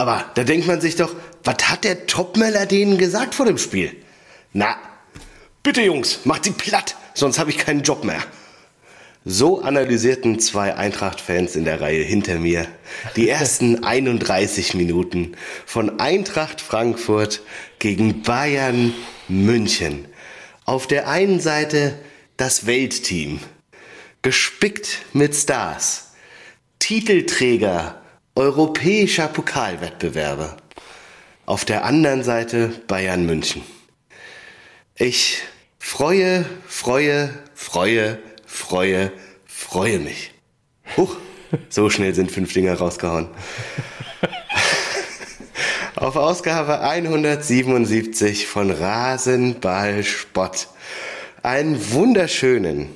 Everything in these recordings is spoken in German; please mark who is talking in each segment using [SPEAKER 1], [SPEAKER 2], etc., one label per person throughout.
[SPEAKER 1] Aber da denkt man sich doch, was hat der Topmeller denen gesagt vor dem Spiel? Na, bitte Jungs, macht sie platt, sonst habe ich keinen Job mehr. So analysierten zwei Eintracht-Fans in der Reihe hinter mir die ersten 31 Minuten von Eintracht Frankfurt gegen Bayern München. Auf der einen Seite das Weltteam, gespickt mit Stars, Titelträger europäischer Pokalwettbewerbe. Auf der anderen Seite Bayern München. Ich freue, freue, freue, freue, freue mich. Huch, so schnell sind fünf Dinger rausgehauen. Auf Ausgabe 177 von Rasenball Spott. Einen wunderschönen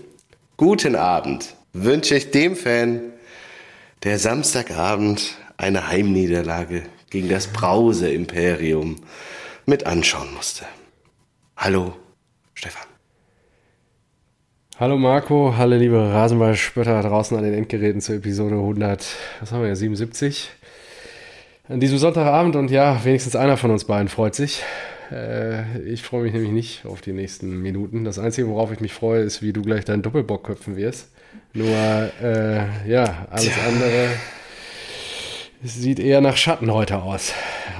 [SPEAKER 1] guten Abend wünsche ich dem Fan, der Samstagabend eine Heimniederlage gegen das Brause Imperium mit anschauen musste. Hallo, Stefan.
[SPEAKER 2] Hallo Marco, hallo liebe Rasenballspötter draußen an den Endgeräten zur Episode 100, was haben wir ja, 77. An diesem Sonntagabend und ja, wenigstens einer von uns beiden freut sich. Äh, ich freue mich nämlich nicht auf die nächsten Minuten. Das Einzige, worauf ich mich freue, ist, wie du gleich deinen Doppelbock köpfen wirst. Nur, äh, ja, alles Tja. andere sieht eher nach Schatten heute aus,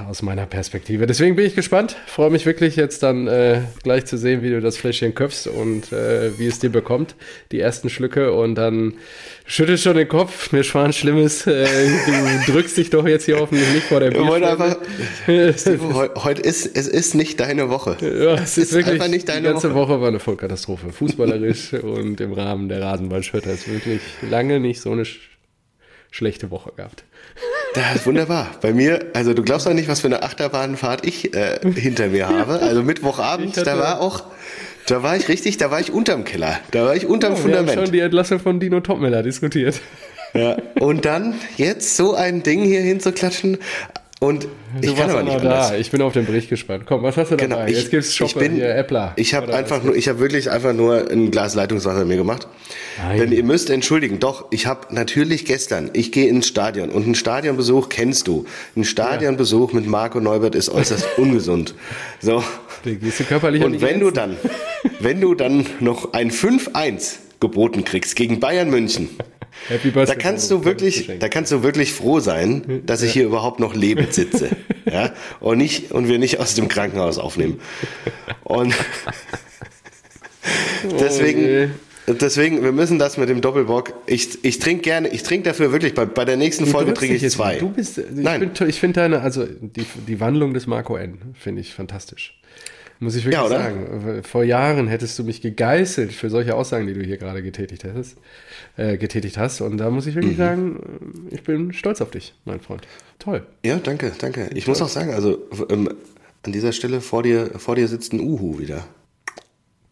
[SPEAKER 2] aus meiner Perspektive. Deswegen bin ich gespannt. Freue mich wirklich jetzt dann äh, gleich zu sehen, wie du das Fläschchen köpfst und äh, wie es dir bekommt, die ersten Schlücke. Und dann schüttelst schon den Kopf. Mir schwan Schlimmes. Äh, du drückst dich doch jetzt hier hoffentlich nicht vor der
[SPEAKER 1] Bierflasche. heute ist, es ist nicht deine Woche.
[SPEAKER 2] Ja, es, es ist, wirklich, einfach nicht deine die ganze Woche. Woche war eine Vollkatastrophe. Fußballerisch und im Rahmen der Rasenballschötter ist wirklich lange nicht so eine sch schlechte Woche gehabt.
[SPEAKER 1] Das wunderbar. Bei mir, also du glaubst doch nicht, was für eine Achterbahnfahrt ich äh, hinter mir habe. Also Mittwochabend, da war auch, da war ich richtig, da war ich unterm Keller. Da war ich unterm ja, Fundament. Wir
[SPEAKER 2] haben schon die Entlassung von Dino Topmiller diskutiert.
[SPEAKER 1] Ja. Und dann jetzt so ein Ding hier hinzuklatschen. Und
[SPEAKER 2] du ich kann aber nicht da. Ich bin auf den Bericht gespannt. Komm, was hast du genau, dabei?
[SPEAKER 1] Ich, Jetzt gibt's Shoppe, ich bin, hier, Äppler. Ich habe einfach nur, ich habe wirklich einfach nur ein Glas Leitungswasser mir gemacht. Nein. Denn ihr müsst entschuldigen, doch, ich habe natürlich gestern, ich gehe ins Stadion und ein Stadionbesuch kennst du. Ein Stadionbesuch ja. mit Marco Neubert ist äußerst ungesund. So.
[SPEAKER 2] gehst du körperlich
[SPEAKER 1] Und wenn du dann, wenn du dann noch ein 5-1 geboten kriegst gegen Bayern München, Happy Birthday. Da kannst du wirklich, da kannst du wirklich froh sein, dass ich hier überhaupt noch lebend sitze, ja, und nicht und wir nicht aus dem Krankenhaus aufnehmen. Und deswegen, deswegen, wir müssen das mit dem Doppelbock. Ich, ich trinke gerne, ich trinke dafür wirklich. Bei, bei der nächsten Folge trinke ich zwei.
[SPEAKER 2] Du bist, ich Nein. ich finde deine, also die, die Wandlung des Marco N. finde ich fantastisch. Muss ich wirklich ja, sagen. Vor Jahren hättest du mich gegeißelt für solche Aussagen, die du hier gerade getätigt hast, äh, getätigt hast. Und da muss ich wirklich mhm. sagen, ich bin stolz auf dich, mein Freund. Toll.
[SPEAKER 1] Ja, danke, danke. Ich muss auch sagen, also ähm, an dieser Stelle vor dir, vor dir sitzt ein Uhu wieder.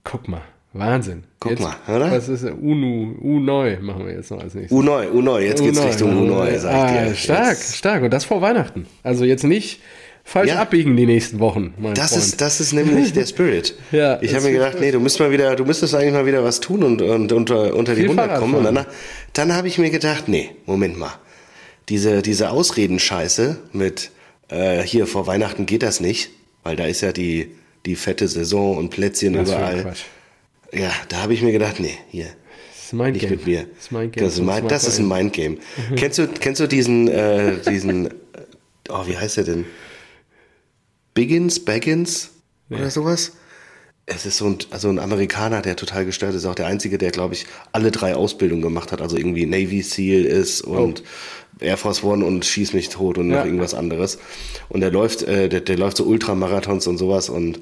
[SPEAKER 2] Guck mal. Wahnsinn.
[SPEAKER 1] Guck jetzt, mal, oder?
[SPEAKER 2] Was ist Unu, U-Neu machen wir jetzt noch als nächstes.
[SPEAKER 1] U-Neu, U-Neu, jetzt geht's Richtung U-Neu, sag ich
[SPEAKER 2] ah,
[SPEAKER 1] dir.
[SPEAKER 2] Stark, jetzt. stark. Und das vor Weihnachten. Also jetzt nicht falsch ja. abbiegen die nächsten Wochen.
[SPEAKER 1] das Freund. ist das ist nämlich der Spirit. ja, ich habe mir gedacht, nee, du müsst mal wieder, du müsstest eigentlich mal wieder was tun und, und unter, unter die 100 kommen. Und dann, dann habe ich mir gedacht, nee, Moment mal, diese diese Ausredenscheiße mit äh, hier vor Weihnachten geht das nicht, weil da ist ja die die fette Saison und Plätzchen das überall. Ja, da habe ich mir gedacht, nee, hier. Das ist mein nicht mit mir. Das ist, mein Game. Das ist, mein, das ist ein Mindgame. kennst du kennst du diesen äh, diesen oh, wie heißt der denn? Biggins, Baggins ja. oder sowas. Es ist so ein, also ein Amerikaner, der total gestört ist, auch der einzige, der, glaube ich, alle drei Ausbildungen gemacht hat, also irgendwie Navy SEAL ist und oh. Air Force One und schieß mich tot und ja. noch irgendwas anderes. Und der läuft, äh, der, der läuft so Ultramarathons und sowas und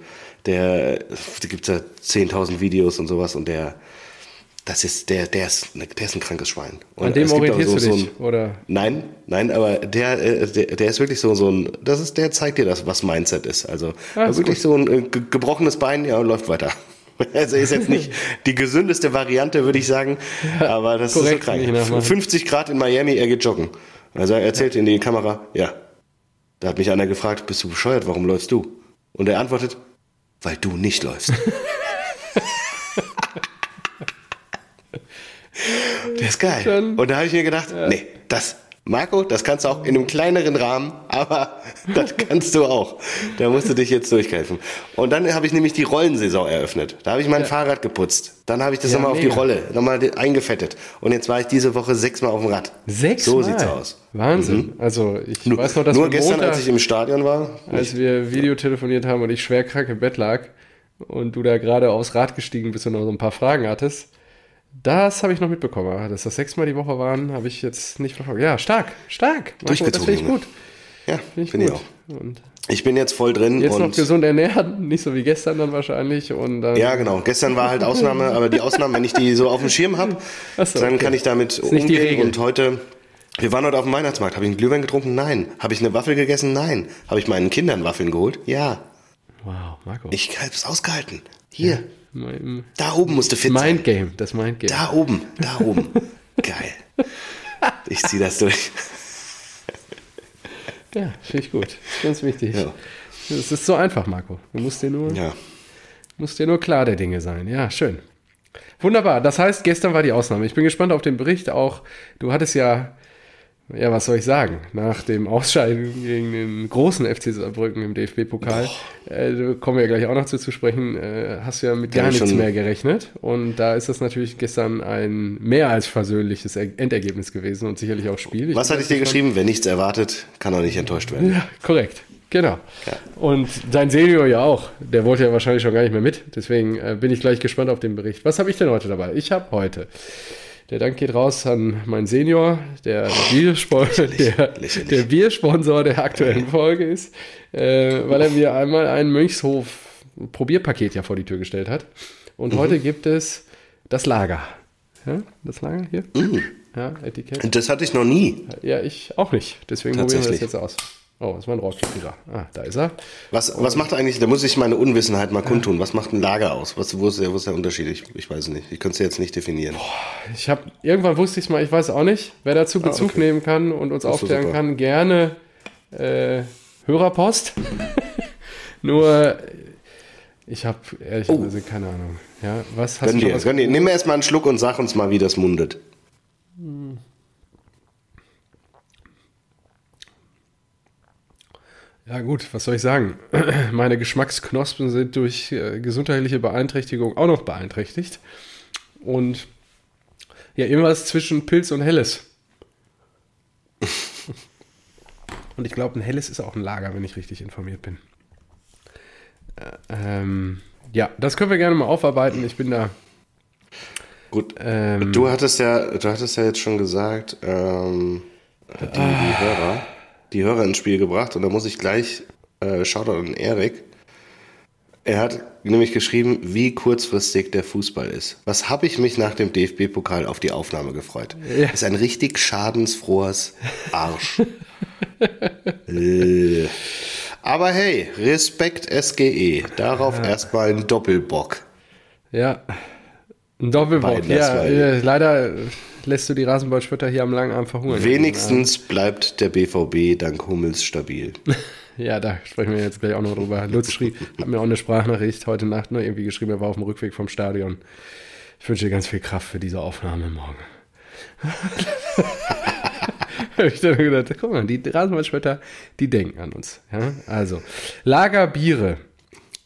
[SPEAKER 1] der, da gibt's ja 10.000 Videos und sowas und der, das ist, der, der ist, der ist ein krankes Schwein. Und
[SPEAKER 2] An dem orientierst so, du dich, so ein, oder?
[SPEAKER 1] Nein, nein, aber der, äh, der, der ist wirklich so, so ein, das ist, der zeigt dir das, was Mindset ist. Also, ah, wirklich gut. so ein äh, gebrochenes Bein, ja, läuft weiter. Also ist jetzt nicht die gesündeste Variante, würde ich sagen, aber das Korrekt, ist so krank. 50 Grad in Miami, er geht joggen. Also er erzählt in die Kamera, ja. Da hat mich einer gefragt, bist du bescheuert, warum läufst du? Und er antwortet, weil du nicht läufst. Der ist geil. Dann, und da habe ich mir gedacht, ja. nee, das, Marco, das kannst du auch in einem kleineren Rahmen, aber das kannst du auch. Da musst du dich jetzt durchkämpfen. Und dann habe ich nämlich die Rollensaison eröffnet. Da habe ich mein ja. Fahrrad putzt. Dann habe ich das ja, nochmal auf die Rolle, nochmal eingefettet. Und jetzt war ich diese Woche sechsmal auf dem Rad.
[SPEAKER 2] Sechs
[SPEAKER 1] So sieht's aus.
[SPEAKER 2] Wahnsinn. Mhm. Also ich nur, weiß noch,
[SPEAKER 1] dass nur gestern, Montag, als ich im Stadion war,
[SPEAKER 2] als wir Video telefoniert haben und ich schwer krank im Bett lag und du da gerade aufs Rad gestiegen bist und noch so ein paar Fragen hattest das habe ich noch mitbekommen. Dass das sechsmal die Woche waren, habe ich jetzt nicht verfolgt. Ja, stark, stark.
[SPEAKER 1] Durchgezogen. Das
[SPEAKER 2] finde ich gut.
[SPEAKER 1] Ja, finde ich, find ich auch. Und ich bin jetzt voll drin.
[SPEAKER 2] Jetzt noch gesund ernähren, nicht so wie gestern dann wahrscheinlich. Und dann
[SPEAKER 1] ja, genau. Gestern war halt Ausnahme, aber die Ausnahme, wenn ich die so auf dem Schirm habe, so, dann okay. kann ich damit umgehen. Und heute, wir waren heute auf dem Weihnachtsmarkt. Habe ich einen Glühwein getrunken? Nein. Habe ich eine Waffel gegessen? Nein. Habe ich meinen Kindern Waffeln geholt? Ja.
[SPEAKER 2] Wow, Marco.
[SPEAKER 1] Ich habe es ausgehalten. Hier. Ja. Mein, da oben musst du fit
[SPEAKER 2] sein. Mindgame, das Mindgame.
[SPEAKER 1] Da oben, da oben. Geil. Ich ziehe das durch.
[SPEAKER 2] Ja, finde ich gut. Ganz wichtig. Ja. Es ist so einfach, Marco. Du musst dir nur, ja. musst dir nur klar der Dinge sein. Ja, schön. Wunderbar. Das heißt, gestern war die Ausnahme. Ich bin gespannt auf den Bericht auch. Du hattest ja ja, was soll ich sagen? Nach dem Ausscheiden gegen den großen FC Saarbrücken im DFB-Pokal, äh, kommen wir ja gleich auch noch zu, zu sprechen, äh, hast du ja mit gar ja, nichts mehr gerechnet. Und da ist das natürlich gestern ein mehr als versöhnliches Endergebnis gewesen und sicherlich auch Spiel.
[SPEAKER 1] Ich was hatte ich dir geschrieben? Wer nichts erwartet, kann auch nicht enttäuscht werden.
[SPEAKER 2] Ja, korrekt. Genau. Ja. Und dein Senior ja auch. Der wollte ja wahrscheinlich schon gar nicht mehr mit. Deswegen äh, bin ich gleich gespannt auf den Bericht. Was habe ich denn heute dabei? Ich habe heute der Dank geht raus an meinen Senior, der, Biersponsor, der, der Biersponsor der aktuellen Folge ist, äh, weil er mir einmal ein Mönchshof Probierpaket ja vor die Tür gestellt hat. Und mhm. heute gibt es das Lager. Ja, das Lager hier? Mhm.
[SPEAKER 1] Ja, Etikett. Das hatte ich noch nie.
[SPEAKER 2] Ja, ich auch nicht. Deswegen probieren wir das jetzt aus. Oh, das war ein Rohrkrepierer. Ah, da ist er.
[SPEAKER 1] Was, was macht eigentlich, da muss ich meine Unwissenheit mal kundtun, was macht ein Lager aus? Was, wo, ist der, wo ist der Unterschied? Ich, ich weiß es nicht. Ich könnte es jetzt nicht definieren.
[SPEAKER 2] Boah, ich habe irgendwann wusste ich es mal, ich weiß auch nicht. Wer dazu ah, Bezug ah, okay. nehmen kann und uns aufklären kann, gerne äh, Hörerpost. Nur ich habe ehrlicherweise oh. keine Ahnung. Ja, was hast
[SPEAKER 1] gönn du dir, was gönn dir. Nimm erst mal einen Schluck und sag uns mal, wie das mundet. Hm.
[SPEAKER 2] Ja gut, was soll ich sagen? Meine Geschmacksknospen sind durch äh, gesundheitliche Beeinträchtigung auch noch beeinträchtigt. Und ja, irgendwas zwischen Pilz und Helles. und ich glaube, ein Helles ist auch ein Lager, wenn ich richtig informiert bin. Äh, ähm, ja, das können wir gerne mal aufarbeiten. Ich bin da.
[SPEAKER 1] Gut. Ähm, du hattest ja, du hattest ja jetzt schon gesagt, ähm, die, die ah. Hörer die Hörer ins Spiel gebracht und da muss ich gleich äh, Shoutout an Erik. Er hat nämlich geschrieben, wie kurzfristig der Fußball ist. Was habe ich mich nach dem DFB-Pokal auf die Aufnahme gefreut? Ja. Ist ein richtig schadensfrohes Arsch. äh. Aber hey, Respekt SGE. Darauf ja. erstmal ein Doppelbock.
[SPEAKER 2] Ja, ein Doppelbock. Ja, leider lässt du die Rasenballspötter hier am langen Arm verhungern.
[SPEAKER 1] Wenigstens bleibt der BVB dank Hummels stabil.
[SPEAKER 2] ja, da sprechen wir jetzt gleich auch noch drüber. Lutz schrieb, hat mir auch eine Sprachnachricht heute Nacht nur irgendwie geschrieben, er war auf dem Rückweg vom Stadion. Ich wünsche dir ganz viel Kraft für diese Aufnahme morgen. habe ich dann gedacht, guck mal, die Rasenballspötter, die denken an uns. Ja? Also, Lagerbiere.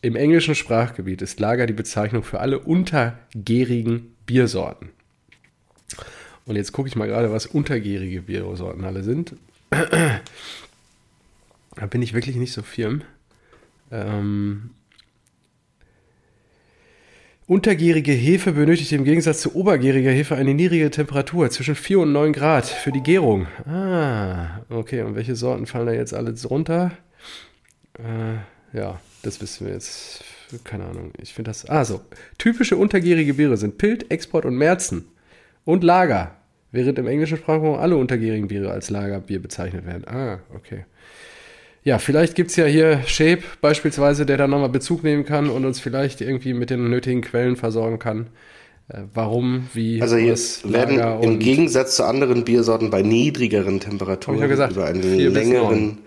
[SPEAKER 2] Im englischen Sprachgebiet ist Lager die Bezeichnung für alle untergärigen Biersorten. Und jetzt gucke ich mal gerade, was untergärige Biersorten alle sind. da bin ich wirklich nicht so firm. Ähm, Untergärige Hefe benötigt im Gegensatz zu obergäriger Hefe eine niedrige Temperatur zwischen 4 und 9 Grad für die Gärung. Ah, okay. Und welche Sorten fallen da jetzt alles runter? Äh, ja, das wissen wir jetzt. Keine Ahnung. Ich finde das. Ah, so. Typische untergärige Biere sind Pilt, Export und Märzen und Lager, während im englischen Sprachraum alle untergärigen Biere als Lagerbier bezeichnet werden. Ah, okay. Ja, vielleicht gibt es ja hier Shape beispielsweise, der da nochmal Bezug nehmen kann und uns vielleicht irgendwie mit den nötigen Quellen versorgen kann. Äh, warum, wie.
[SPEAKER 1] Also hier werden im Gegensatz zu anderen Biersorten bei niedrigeren Temperaturen
[SPEAKER 2] ja gesagt,
[SPEAKER 1] über einen längeren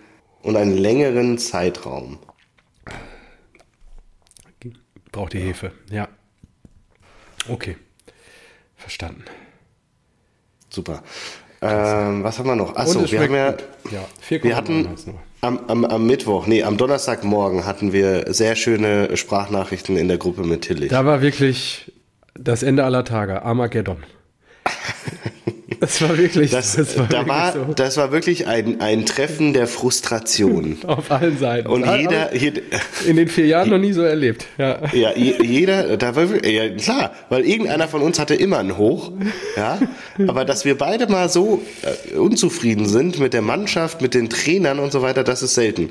[SPEAKER 1] und einen längeren Zeitraum.
[SPEAKER 2] Braucht die Hefe, ja. Okay. Verstanden.
[SPEAKER 1] Super. Ähm, was haben wir noch? Achso, wir haben ja, ja wir hatten am, am, am Mittwoch, nee, am Donnerstagmorgen hatten wir sehr schöne Sprachnachrichten in der Gruppe mit Tillich.
[SPEAKER 2] Da war wirklich das Ende aller Tage, Armageddon.
[SPEAKER 1] Das war wirklich, das, das war, da war, so. das war wirklich ein, ein Treffen der Frustration.
[SPEAKER 2] Auf allen Seiten.
[SPEAKER 1] Und jeder, jeder,
[SPEAKER 2] in den vier Jahren noch nie so erlebt. Ja,
[SPEAKER 1] ja jeder, da war ja, klar, weil irgendeiner von uns hatte immer ein Hoch. Ja, aber dass wir beide mal so äh, unzufrieden sind mit der Mannschaft, mit den Trainern und so weiter, das ist selten.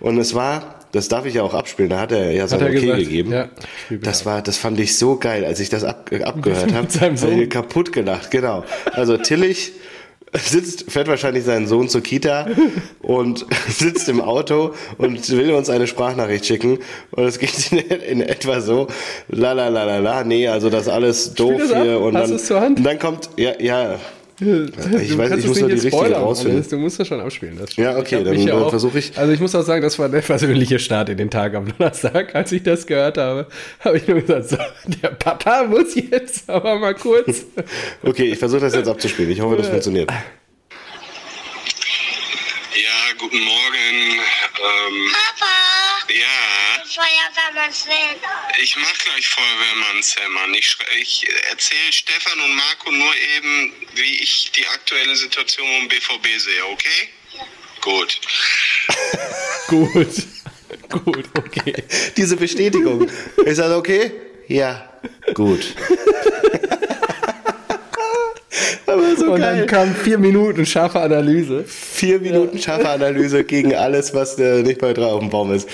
[SPEAKER 1] Und es war das darf ich ja auch abspielen. Da hat er ja sein Okay gesagt, gegeben. Ja, das war, das fand ich so geil, als ich das ab, äh, abgehört habe. kaputt gelacht, genau. Also Tillich sitzt, fährt wahrscheinlich seinen Sohn zur Kita und sitzt im Auto und will uns eine Sprachnachricht schicken. Und es geht in, in, etwa so, la la la la la, nee, also das alles doof hier. Und dann, und dann kommt, ja, ja, ich weiß, ich muss nur die richtige rausfinden.
[SPEAKER 2] Du musst das schon abspielen. Das
[SPEAKER 1] ja, okay, dann, dann versuche ich.
[SPEAKER 2] Also ich muss auch sagen, das war der persönliche Start in den Tag am Donnerstag. Als ich das gehört habe, habe ich nur gesagt, so, der Papa muss jetzt aber mal kurz.
[SPEAKER 1] okay, ich versuche das jetzt abzuspielen. Ich hoffe, das funktioniert. Ja,
[SPEAKER 3] guten Morgen. Ähm,
[SPEAKER 4] Papa.
[SPEAKER 3] Ja.
[SPEAKER 4] Feuerwehrmann Sven.
[SPEAKER 3] Ich mach gleich Feuerwehrmann Sven. Ich, ich erzähle Stefan und Marco nur eben, wie ich die aktuelle Situation um BVB sehe, okay? Ja. Gut.
[SPEAKER 2] gut. gut, okay.
[SPEAKER 1] Diese Bestätigung. Ist das okay? Ja. Gut.
[SPEAKER 2] Aber so und geil. dann kam vier Minuten scharfe Analyse.
[SPEAKER 1] Vier Minuten ja. scharfe Analyse gegen alles, was äh, nicht bei drei auf dem Baum ist.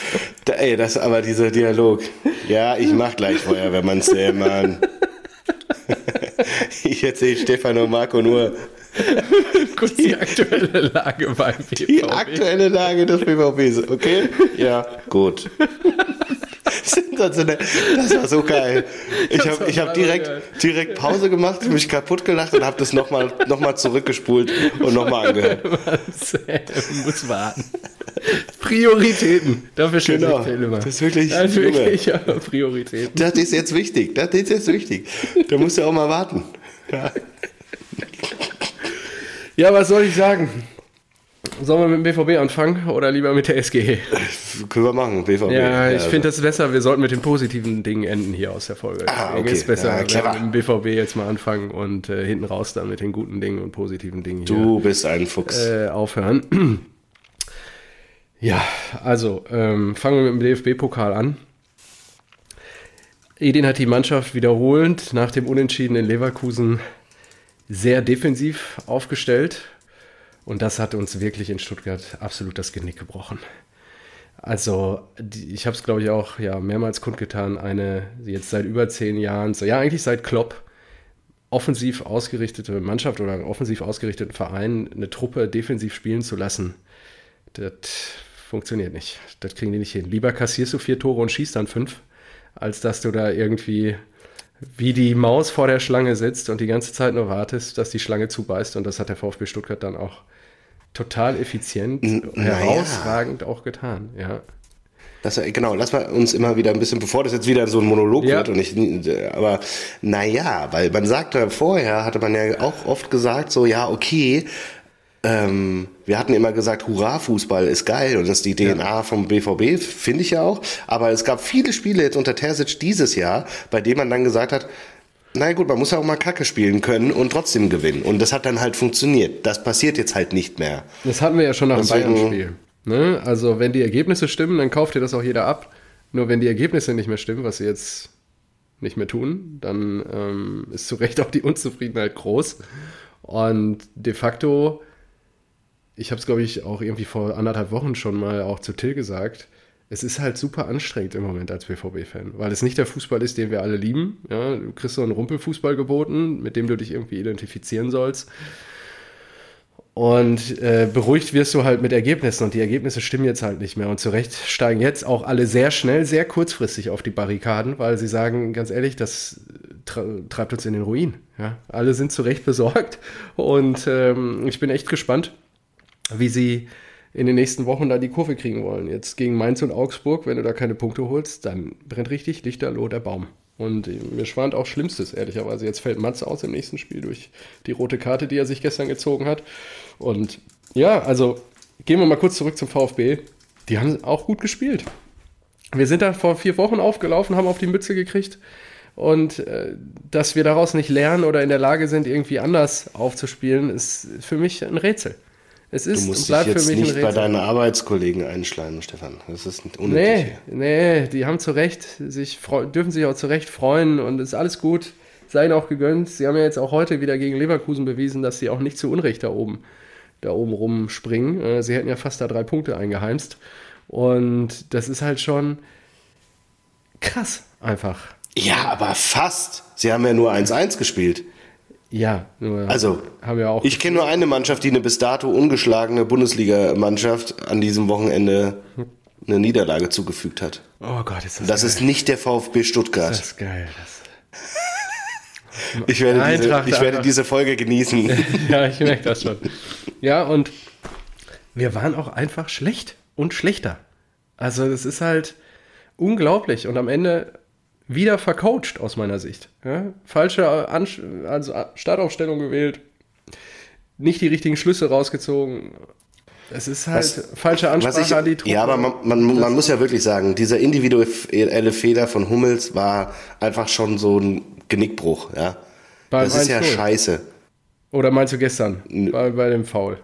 [SPEAKER 1] Da, ey, das ist aber dieser Dialog. Ja, ich mach gleich Feuer, wenn man's sähe, Mann. ich erzähle Stefan und Marco nur.
[SPEAKER 2] Kurz die, die aktuelle Lage beim BVB.
[SPEAKER 1] Die aktuelle Lage des BVBs, okay? Ja, gut. Das war so geil. Ich habe ich hab direkt, direkt Pause gemacht, mich kaputt gelacht und habe das nochmal noch mal zurückgespult und nochmal angehört.
[SPEAKER 2] muss warten. Prioritäten. Dafür steht
[SPEAKER 1] genau. Das ist wirklich,
[SPEAKER 2] das ist wirklich ja, Prioritäten.
[SPEAKER 1] Das ist jetzt wichtig. Das ist jetzt wichtig. Da musst du auch mal warten. Ja.
[SPEAKER 2] ja, was soll ich sagen? Sollen wir mit dem BVB anfangen oder lieber mit der SGE?
[SPEAKER 1] Können wir machen, BVB.
[SPEAKER 2] Ja, ich also. finde das besser. Wir sollten mit den positiven Dingen enden hier aus der Folge. Ah, okay. ist besser, ja, wir mit dem BVB jetzt mal anfangen und äh, hinten raus dann mit den guten Dingen und positiven Dingen
[SPEAKER 1] hier. Du bist ein Fuchs.
[SPEAKER 2] Äh, aufhören. ja, also ähm, fangen wir mit dem DFB-Pokal an. Edin hat die Mannschaft wiederholend nach dem Unentschieden in Leverkusen sehr defensiv aufgestellt und das hat uns wirklich in Stuttgart absolut das Genick gebrochen. Also, ich habe es, glaube ich, auch ja, mehrmals kundgetan, eine jetzt seit über zehn Jahren, so, ja, eigentlich seit Klopp, offensiv ausgerichtete Mannschaft oder offensiv ausgerichteten Verein eine Truppe defensiv spielen zu lassen, das funktioniert nicht. Das kriegen die nicht hin. Lieber kassierst du vier Tore und schießt dann fünf, als dass du da irgendwie wie die Maus vor der Schlange sitzt und die ganze Zeit nur wartest, dass die Schlange zubeißt. Und das hat der VfB Stuttgart dann auch total effizient, N herausragend ja. auch getan, ja.
[SPEAKER 1] Das, genau, lass mal uns immer wieder ein bisschen, bevor das jetzt wieder so ein Monolog ja. wird und ich, aber naja, weil man sagte vorher, hatte man ja auch oft gesagt, so, ja, okay, ähm, wir hatten immer gesagt, Hurra, Fußball ist geil und das ist die DNA ja. vom BVB, finde ich ja auch. Aber es gab viele Spiele jetzt unter Terzic dieses Jahr, bei denen man dann gesagt hat, na gut, man muss ja auch mal Kacke spielen können und trotzdem gewinnen. Und das hat dann halt funktioniert. Das passiert jetzt halt nicht mehr.
[SPEAKER 2] Das hatten wir ja schon nach dem Bayern-Spiel. Ne? Also wenn die Ergebnisse stimmen, dann kauft dir das auch jeder ab. Nur wenn die Ergebnisse nicht mehr stimmen, was sie jetzt nicht mehr tun, dann ähm, ist zu Recht auch die Unzufriedenheit groß. Und de facto, ich habe es glaube ich auch irgendwie vor anderthalb Wochen schon mal auch zu Till gesagt, es ist halt super anstrengend im Moment als BVB-Fan, weil es nicht der Fußball ist, den wir alle lieben. Ja, du kriegst so einen Rumpelfußball geboten, mit dem du dich irgendwie identifizieren sollst. Und äh, beruhigt wirst du halt mit Ergebnissen und die Ergebnisse stimmen jetzt halt nicht mehr. Und zu Recht steigen jetzt auch alle sehr schnell, sehr kurzfristig auf die Barrikaden, weil sie sagen, ganz ehrlich, das treibt uns in den Ruin. Ja? Alle sind zu Recht besorgt und ähm, ich bin echt gespannt, wie sie in den nächsten Wochen da die Kurve kriegen wollen. Jetzt gegen Mainz und Augsburg, wenn du da keine Punkte holst, dann brennt richtig lichterloh der Baum. Und mir schwant auch Schlimmstes, ehrlicherweise. Jetzt fällt Matze aus im nächsten Spiel durch die rote Karte, die er sich gestern gezogen hat. Und ja, also gehen wir mal kurz zurück zum VfB. Die haben auch gut gespielt. Wir sind da vor vier Wochen aufgelaufen, haben auf die Mütze gekriegt. Und äh, dass wir daraus nicht lernen oder in der Lage sind, irgendwie anders aufzuspielen, ist für mich ein Rätsel.
[SPEAKER 1] Es ist du musst dich jetzt nicht bei deinen Arbeitskollegen einschleimen, Stefan. Das ist unnötig.
[SPEAKER 2] Nee, nee, die haben zu Recht, sich dürfen sich auch zu Recht freuen und ist alles gut. Sei ihnen auch gegönnt. Sie haben ja jetzt auch heute wieder gegen Leverkusen bewiesen, dass sie auch nicht zu Unrecht da oben, da oben rumspringen. Äh, sie hätten ja fast da drei Punkte eingeheimst. Und das ist halt schon krass, einfach.
[SPEAKER 1] Ja, aber fast. Sie haben ja nur 1-1 gespielt.
[SPEAKER 2] Ja,
[SPEAKER 1] nur also haben wir auch. Ich kenne nur eine Mannschaft, die eine bis dato ungeschlagene Bundesligamannschaft an diesem Wochenende eine Niederlage zugefügt hat.
[SPEAKER 2] Oh Gott, ist das
[SPEAKER 1] Das geil. ist nicht der VfB Stuttgart. Das ist geil. Das ich werde, diese, ich werde diese Folge genießen.
[SPEAKER 2] ja, ich merke das schon. Ja, und wir waren auch einfach schlecht und schlechter. Also es ist halt unglaublich. Und am Ende wieder vercoacht aus meiner Sicht. Ja? Falsche Ansch also Startaufstellung gewählt, nicht die richtigen Schlüsse rausgezogen. Es ist halt was, falsche Ansprache
[SPEAKER 1] ich,
[SPEAKER 2] an
[SPEAKER 1] die Truppe. Ja, aber man, man, man muss ja wirklich sagen, dieser individuelle Fehler von Hummels war einfach schon so ein Genickbruch. Ja? Beim das ist ja scheiße.
[SPEAKER 2] Oder meinst du gestern bei, bei dem Foul?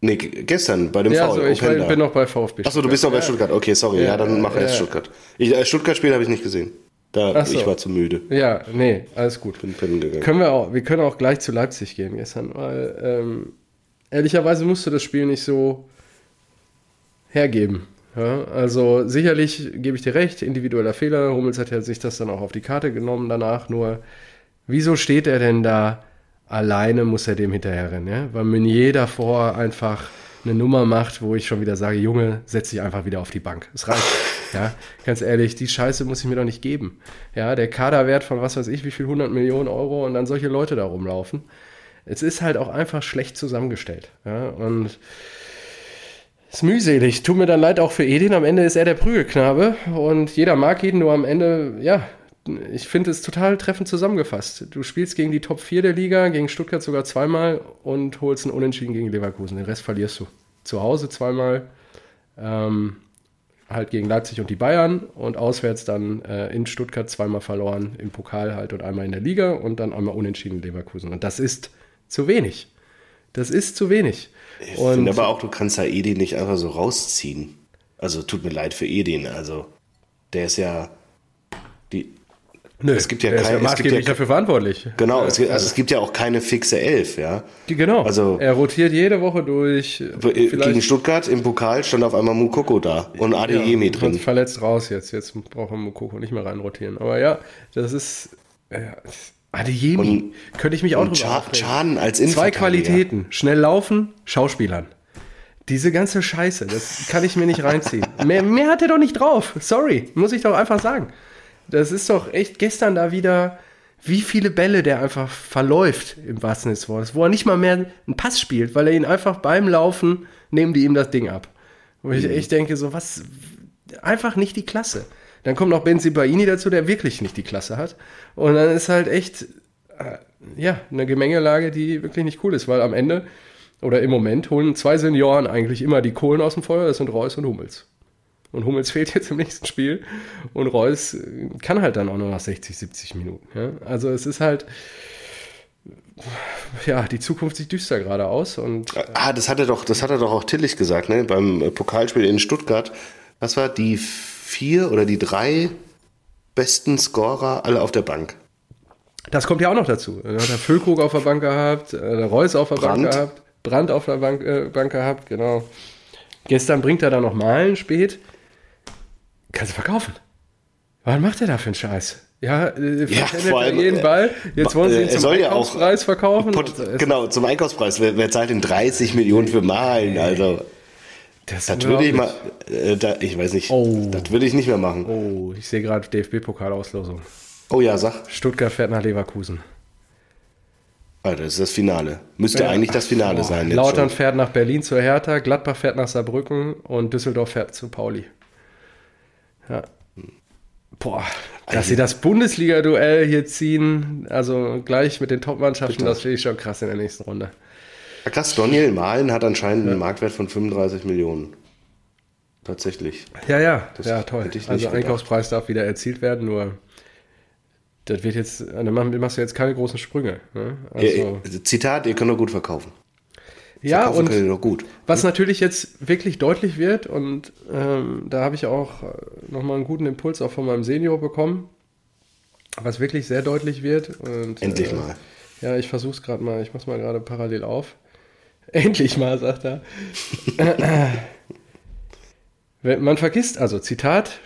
[SPEAKER 1] Nee, gestern bei dem
[SPEAKER 2] ja, Foul. Also ich bin noch bei VfB.
[SPEAKER 1] Achso, du bist noch bei Stuttgart. Okay, sorry. Ja, ja dann mach ja, erst Stuttgart. Ich, äh, Stuttgart-Spiel habe ich nicht gesehen. Da, so. Ich war zu müde.
[SPEAKER 2] Ja, nee, alles gut. Bin gegangen. Können wir auch, wir können auch gleich zu Leipzig gehen gestern, weil ähm, ehrlicherweise musste das Spiel nicht so hergeben. Ja, also sicherlich gebe ich dir recht, individueller Fehler. Hummels hat ja sich das dann auch auf die Karte genommen danach. Nur, wieso steht er denn da alleine, muss er dem hinterher rennen? Ja? Weil Meunier davor einfach eine Nummer macht, wo ich schon wieder sage, Junge, setz dich einfach wieder auf die Bank. Es reicht. ja, ganz ehrlich, die Scheiße muss ich mir doch nicht geben. Ja, der Kaderwert von was weiß ich, wie viel 100 Millionen Euro und dann solche Leute da rumlaufen. Es ist halt auch einfach schlecht zusammengestellt. Ja, und ist mühselig. Tut mir dann leid auch für Edin. Am Ende ist er der Prügelknabe und jeder mag ihn, nur am Ende, ja, ich finde es total treffend zusammengefasst. Du spielst gegen die Top 4 der Liga, gegen Stuttgart sogar zweimal und holst einen Unentschieden gegen Leverkusen. Den Rest verlierst du. Zu Hause zweimal, ähm, halt gegen Leipzig und die Bayern und auswärts dann äh, in Stuttgart zweimal verloren, im Pokal halt und einmal in der Liga und dann einmal unentschieden Leverkusen. Und das ist zu wenig. Das ist zu wenig.
[SPEAKER 1] Ich finde aber auch, du kannst ja Edin nicht einfach so rausziehen. Also tut mir leid für Edin. Also der ist ja
[SPEAKER 2] Nö, es gibt ja keine, ist ja maßgeblich ja, dafür verantwortlich.
[SPEAKER 1] Genau, es gibt, also es gibt ja auch keine fixe Elf, ja.
[SPEAKER 2] Die, genau. Also er rotiert jede Woche durch.
[SPEAKER 1] Gegen Stuttgart im Pokal stand auf einmal Mukoko da und Adeyemi ja, drin.
[SPEAKER 2] Verletzt raus jetzt. Jetzt braucht man Mukoko nicht mehr reinrotieren. Aber ja, das ist. Äh, Adeyemi. Könnte ich mich auch
[SPEAKER 1] drüber Ch Schaden als
[SPEAKER 2] Zwei Qualitäten. Schnell laufen, Schauspielern. Diese ganze Scheiße, das kann ich mir nicht reinziehen. mehr, mehr hat er doch nicht drauf. Sorry, muss ich doch einfach sagen. Das ist doch echt gestern da wieder, wie viele Bälle der einfach verläuft im wahrsten Sinne des Wortes, wo er nicht mal mehr einen Pass spielt, weil er ihn einfach beim Laufen nehmen die ihm das Ding ab. Wo ich mhm. echt denke, so was, einfach nicht die Klasse. Dann kommt noch Ben Sibaini dazu, der wirklich nicht die Klasse hat. Und dann ist halt echt, äh, ja, eine Gemengelage, die wirklich nicht cool ist, weil am Ende oder im Moment holen zwei Senioren eigentlich immer die Kohlen aus dem Feuer, das sind Reus und Hummels. Und Hummels fehlt jetzt im nächsten Spiel. Und Reus kann halt dann auch nur nach 60, 70 Minuten. Ja? Also es ist halt, ja, die Zukunft sieht düster gerade aus. Und,
[SPEAKER 1] ah, das hat er doch, das hat er doch auch Tillich gesagt, ne? Beim Pokalspiel in Stuttgart. Was war die vier oder die drei besten Scorer alle auf der Bank?
[SPEAKER 2] Das kommt ja auch noch dazu. Da hat der Füllkrug auf der Bank gehabt, äh, der Reus auf der Brand. Bank gehabt, Brand auf der Bank, äh, Bank gehabt, genau. Gestern bringt er da noch Malen spät. Kannst du verkaufen. Was macht er da für einen Scheiß? Ja, äh, ja vor allem, jeden Ball. Jetzt wollen sie ihn zum Einkaufspreis ja verkaufen.
[SPEAKER 1] Pot, genau, zum Einkaufspreis. Wer, wer, zahlt denn 30 Millionen für Malen? Also, das, das würde ich mal, äh, da, ich weiß nicht, oh. das würde ich nicht mehr machen.
[SPEAKER 2] Oh, ich sehe gerade DFB-Pokalauslosung.
[SPEAKER 1] Oh ja, sag.
[SPEAKER 2] Stuttgart fährt nach Leverkusen.
[SPEAKER 1] Alter, das ist das Finale. Müsste ja. eigentlich das Finale Boah. sein.
[SPEAKER 2] Lautern fährt nach Berlin zur Hertha, Gladbach fährt nach Saarbrücken und Düsseldorf fährt zu Pauli. Ja. boah, dass sie das Bundesliga-Duell hier ziehen, also gleich mit den Top-Mannschaften, das finde ich schon krass in der nächsten Runde.
[SPEAKER 1] Ja, krass, Daniel Mahlen hat anscheinend ja. einen Marktwert von 35 Millionen. Tatsächlich.
[SPEAKER 2] Ja, ja, das ja, toll. Also gedacht. Einkaufspreis darf wieder erzielt werden, nur das wird jetzt, dann machst du jetzt keine großen Sprünge. Ne?
[SPEAKER 1] Also, Zitat, ihr könnt doch gut verkaufen.
[SPEAKER 2] Ja, und was natürlich jetzt wirklich deutlich wird, und ähm, da habe ich auch nochmal einen guten Impuls auch von meinem Senior bekommen, was wirklich sehr deutlich wird. Und,
[SPEAKER 1] Endlich äh, mal.
[SPEAKER 2] Ja, ich versuche es gerade mal, ich mache es mal gerade parallel auf. Endlich mal, sagt er. Man vergisst, also Zitat,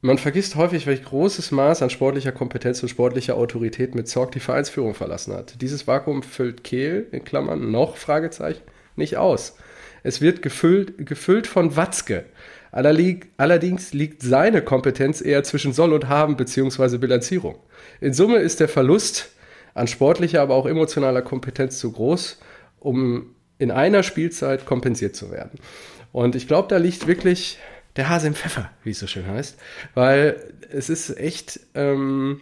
[SPEAKER 2] man vergisst häufig, welch großes Maß an sportlicher Kompetenz und sportlicher Autorität mit Zorg die Vereinsführung verlassen hat. Dieses Vakuum füllt Kehl, in Klammern, noch, Fragezeichen, nicht aus. Es wird gefüllt, gefüllt von Watzke. Allerdings liegt seine Kompetenz eher zwischen Soll und Haben bzw. Bilanzierung. In Summe ist der Verlust an sportlicher, aber auch emotionaler Kompetenz zu groß, um in einer Spielzeit kompensiert zu werden. Und ich glaube, da liegt wirklich der Hase im Pfeffer, wie es so schön heißt. Weil es ist echt ähm,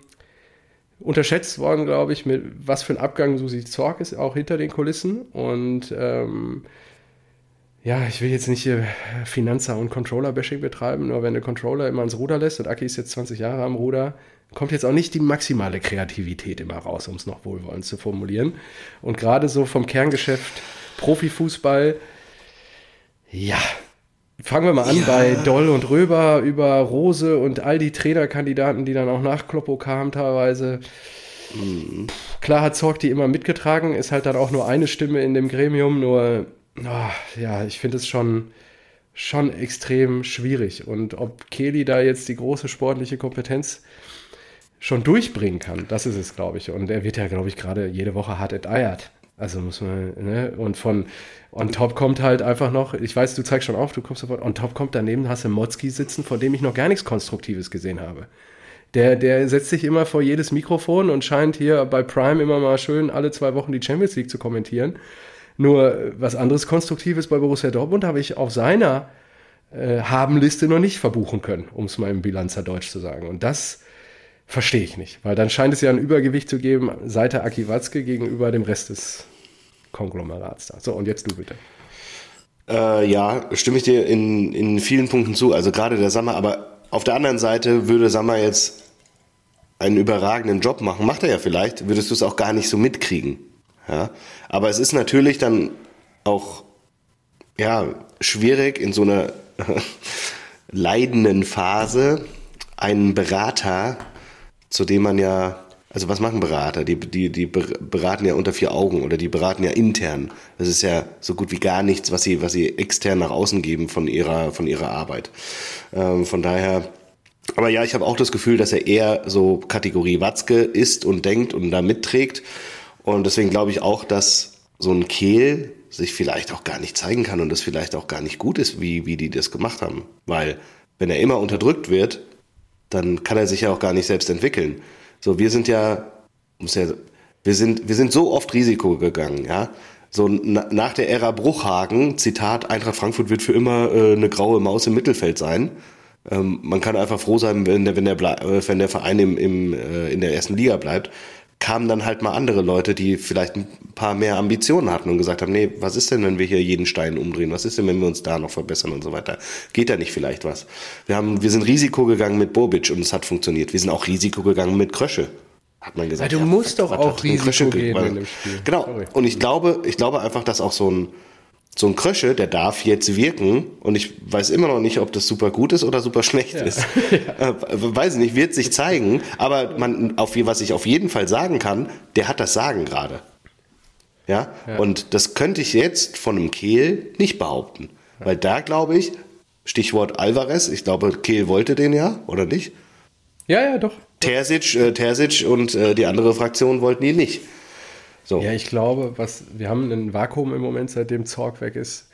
[SPEAKER 2] unterschätzt worden, glaube ich, mit was für ein Abgang Susi Zorg ist, auch hinter den Kulissen. Und ähm, ja, ich will jetzt nicht hier Finanzer- und Controller-Bashing betreiben, nur wenn der Controller immer ans Ruder lässt und Aki ist jetzt 20 Jahre am Ruder, kommt jetzt auch nicht die maximale Kreativität immer raus, um es noch wohlwollend zu formulieren. Und gerade so vom Kerngeschäft Profifußball, ja, Fangen wir mal an ja. bei Doll und Röber über Rose und all die Trainerkandidaten, die dann auch nach Kloppo kamen teilweise. Mhm. Klar hat Zorg die immer mitgetragen, ist halt dann auch nur eine Stimme in dem Gremium, nur oh, ja, ich finde es schon, schon extrem schwierig. Und ob Kelly da jetzt die große sportliche Kompetenz schon durchbringen kann, das ist es, glaube ich. Und er wird ja, glaube ich, gerade jede Woche hart enteiert. Also muss man, ne? Und von on top kommt halt einfach noch, ich weiß, du zeigst schon auf, du kommst sofort, on top kommt daneben, hast du Motzki sitzen, von dem ich noch gar nichts Konstruktives gesehen habe. Der, der setzt sich immer vor jedes Mikrofon und scheint hier bei Prime immer mal schön alle zwei Wochen die Champions League zu kommentieren. Nur was anderes Konstruktives bei Borussia Dortmund habe ich auf seiner äh, Habenliste noch nicht verbuchen können, um es mal im Bilanzer Deutsch zu sagen. Und das Verstehe ich nicht, weil dann scheint es ja ein Übergewicht zu geben, seit der Aki Watzke gegenüber dem Rest des Konglomerats da. So, und jetzt du bitte.
[SPEAKER 1] Äh, ja, stimme ich dir in, in vielen Punkten zu. Also gerade der Sammer, aber auf der anderen Seite würde Sammer jetzt einen überragenden Job machen. Macht er ja vielleicht, würdest du es auch gar nicht so mitkriegen. Ja? Aber es ist natürlich dann auch ja, schwierig in so einer leidenden Phase einen Berater zu dem man ja, also was machen Berater? Die, die, die beraten ja unter vier Augen oder die beraten ja intern. Das ist ja so gut wie gar nichts, was sie, was sie extern nach außen geben von ihrer, von ihrer Arbeit. Ähm, von daher, aber ja, ich habe auch das Gefühl, dass er eher so Kategorie Watzke ist und denkt und da mitträgt. Und deswegen glaube ich auch, dass so ein Kehl sich vielleicht auch gar nicht zeigen kann und das vielleicht auch gar nicht gut ist, wie, wie die das gemacht haben. Weil wenn er immer unterdrückt wird, dann kann er sich ja auch gar nicht selbst entwickeln. So, wir sind ja, muss ja, wir sind, wir sind so oft Risiko gegangen, ja. So na, nach der Ära Bruchhagen, Zitat, Eintracht Frankfurt wird für immer äh, eine graue Maus im Mittelfeld sein. Ähm, man kann einfach froh sein, wenn der, wenn der, äh, wenn der Verein im, im, äh, in der ersten Liga bleibt kamen dann halt mal andere Leute, die vielleicht ein paar mehr Ambitionen hatten und gesagt haben, nee, was ist denn, wenn wir hier jeden Stein umdrehen? Was ist denn, wenn wir uns da noch verbessern und so weiter? Geht da nicht vielleicht was? Wir haben, wir sind Risiko gegangen mit Bobic und es hat funktioniert. Wir sind auch Risiko gegangen mit Krösche. Hat man gesagt.
[SPEAKER 2] Ja, du ja, musst doch auch Risiko gehen in dem
[SPEAKER 1] Spiel. Genau. Sorry. Und ich glaube, ich glaube einfach, dass auch so ein, so ein Krösche, der darf jetzt wirken und ich weiß immer noch nicht, ob das super gut ist oder super schlecht ja. ist. ja. äh, weiß nicht, wird sich zeigen, aber man, auf, was ich auf jeden Fall sagen kann, der hat das Sagen gerade. Ja? ja? Und das könnte ich jetzt von einem Kehl nicht behaupten. Weil da glaube ich, Stichwort Alvarez, ich glaube, Kehl wollte den ja, oder nicht?
[SPEAKER 2] Ja, ja, doch.
[SPEAKER 1] Terzic, äh, Terzic und äh, die andere Fraktion wollten ihn nicht.
[SPEAKER 2] So. Ja, ich glaube, was, wir haben ein Vakuum im Moment, seitdem Zorg weg ist.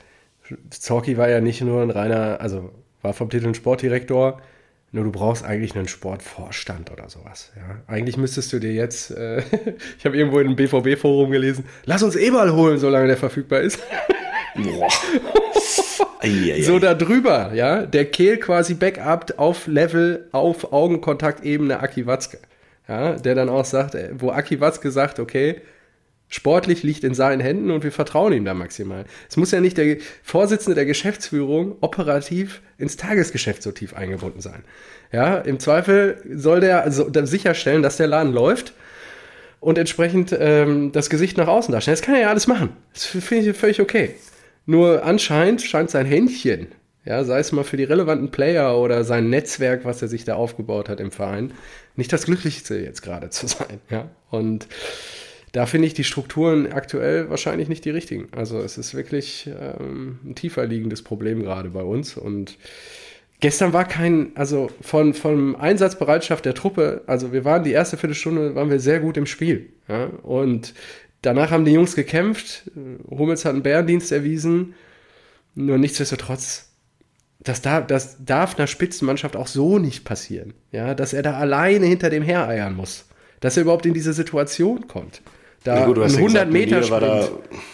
[SPEAKER 2] Zorki war ja nicht nur ein reiner, also war vom Titel ein Sportdirektor, nur du brauchst eigentlich einen Sportvorstand oder sowas. Ja. Eigentlich müsstest du dir jetzt, äh, ich habe irgendwo in einem BVB-Forum gelesen, lass uns Eberl holen, solange der verfügbar ist. Boah. so da drüber, ja. Der Kehl quasi backupt auf Level, auf Augenkontaktebene Aki Watzke. Ja, der dann auch sagt, äh, wo Aki Watzke sagt, okay, sportlich liegt in seinen Händen und wir vertrauen ihm da maximal. Es muss ja nicht der Vorsitzende der Geschäftsführung operativ ins Tagesgeschäft so tief eingebunden sein. Ja, im Zweifel soll der also sicherstellen, dass der Laden läuft und entsprechend ähm, das Gesicht nach außen darstellen. Das kann er ja alles machen. Das finde ich völlig okay. Nur anscheinend scheint sein Händchen, ja, sei es mal für die relevanten Player oder sein Netzwerk, was er sich da aufgebaut hat im Verein, nicht das Glücklichste jetzt gerade zu sein. Ja? Und da finde ich die Strukturen aktuell wahrscheinlich nicht die richtigen. Also es ist wirklich ähm, ein tiefer liegendes Problem gerade bei uns. Und gestern war kein, also von, von Einsatzbereitschaft der Truppe, also wir waren die erste Viertelstunde, waren wir sehr gut im Spiel. Ja? Und danach haben die Jungs gekämpft. Hummels hat einen Bärendienst erwiesen. Nur nichtsdestotrotz das darf, das darf einer Spitzenmannschaft auch so nicht passieren. Ja, dass er da alleine hinter dem hereiern muss. Dass er überhaupt in diese Situation kommt. Da ja, gut, ein 100 gesagt, Meter Sprint. Da,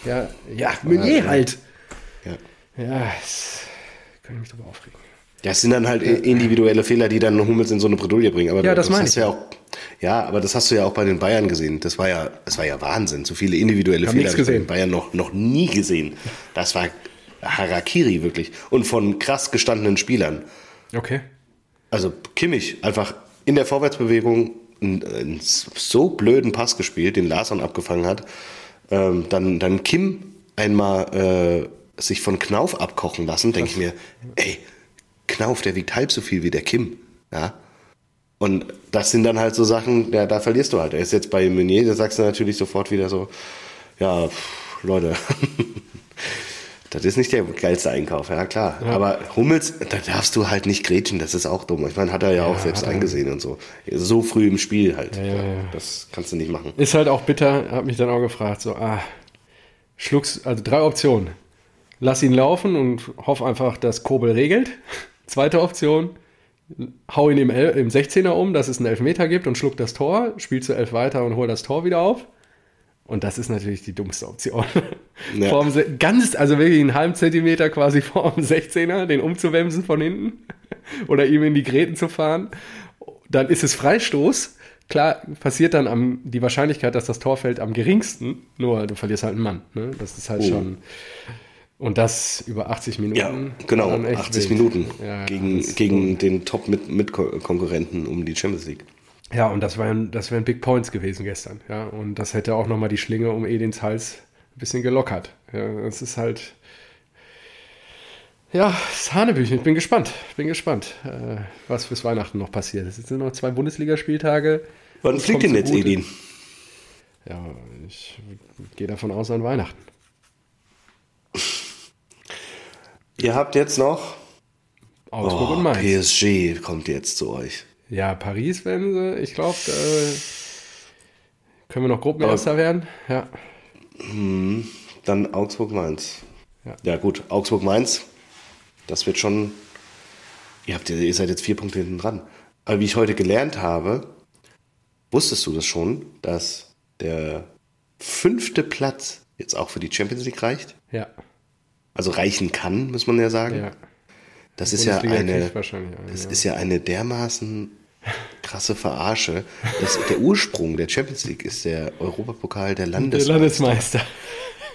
[SPEAKER 2] ja, ja, Meunier halt. Ja, ja das kann ich mich drüber aufregen.
[SPEAKER 1] Ja, es sind dann halt individuelle Fehler, die dann Hummels in so eine Bredouille bringen. Aber
[SPEAKER 2] ja, das, das meine ich.
[SPEAKER 1] Ja, auch, ja, aber das hast du ja auch bei den Bayern gesehen. Das war ja, das war ja Wahnsinn. So viele individuelle Fehler habe ich bei den Bayern noch, noch nie gesehen. Das war Harakiri wirklich. Und von krass gestandenen Spielern.
[SPEAKER 2] Okay.
[SPEAKER 1] Also Kimmich einfach in der Vorwärtsbewegung einen, so blöden Pass gespielt, den Larson abgefangen hat. Ähm, dann, dann Kim einmal äh, sich von Knauf abkochen lassen, denke ich mir, ey, Knauf, der wiegt halb so viel wie der Kim. Ja. Und das sind dann halt so Sachen, ja, da verlierst du halt. Er ist jetzt bei Meunier, da sagst du natürlich sofort wieder so, ja, pff, Leute, Das ist nicht der geilste Einkauf, ja klar. Ja. Aber Hummels, da darfst du halt nicht grätschen, das ist auch dumm. Ich meine, hat er ja, ja auch selbst eingesehen und so. So früh im Spiel halt. Ja, das kannst du nicht machen.
[SPEAKER 2] Ist halt auch bitter, hab mich dann auch gefragt, so, ah, schluck's, also drei Optionen. Lass ihn laufen und hoff einfach, dass Kobel regelt. Zweite Option, hau ihn im, im 16er um, dass es einen Elfmeter gibt und schluck das Tor, spiel zu elf weiter und hol das Tor wieder auf. Und das ist natürlich die dummste Option. Ja. Vorm, ganz, also wirklich einen halben Zentimeter quasi vor dem 16er, den umzuwemsen von hinten oder ihm in die Gräten zu fahren. Dann ist es Freistoß. Klar, passiert dann am, die Wahrscheinlichkeit, dass das Tor fällt, am geringsten. Nur du verlierst halt einen Mann. Ne? Das ist halt oh. schon. Und das über 80 Minuten. Ja,
[SPEAKER 1] genau, 80 wild. Minuten ja, gegen, gegen den Top-Mitkonkurrenten -Mit um die Champions League.
[SPEAKER 2] Ja, und das wären, das wären Big Points gewesen gestern. Ja, und das hätte auch nochmal die Schlinge um Edins Hals ein bisschen gelockert. Ja, das ist halt. Ja, das Hanebüchen. Ich bin gespannt. Ich bin gespannt, äh, was bis Weihnachten noch passiert. Es sind noch zwei Bundesligaspieltage.
[SPEAKER 1] Wann fliegt denn jetzt Edin?
[SPEAKER 2] Ja, ich gehe davon aus an Weihnachten.
[SPEAKER 1] Ihr habt jetzt noch
[SPEAKER 2] Augsburg oh, und Mainz.
[SPEAKER 1] PSG kommt jetzt zu euch.
[SPEAKER 2] Ja, Paris werden sie. Ich glaube, äh, können wir noch Gruppenerster werden. Ja.
[SPEAKER 1] Hm, dann Augsburg-Mainz. Ja. ja, gut, Augsburg-Mainz, das wird schon. Ihr, habt, ihr seid jetzt vier Punkte hinten dran. Aber wie ich heute gelernt habe, wusstest du das schon, dass der fünfte Platz jetzt auch für die Champions League reicht?
[SPEAKER 2] Ja.
[SPEAKER 1] Also reichen kann, muss man ja sagen. Ja. Das ist ja eine, das ist ja eine dermaßen krasse Verarsche. Das, der Ursprung der Champions League ist der Europapokal der Landesmeister. Der Landesmeister.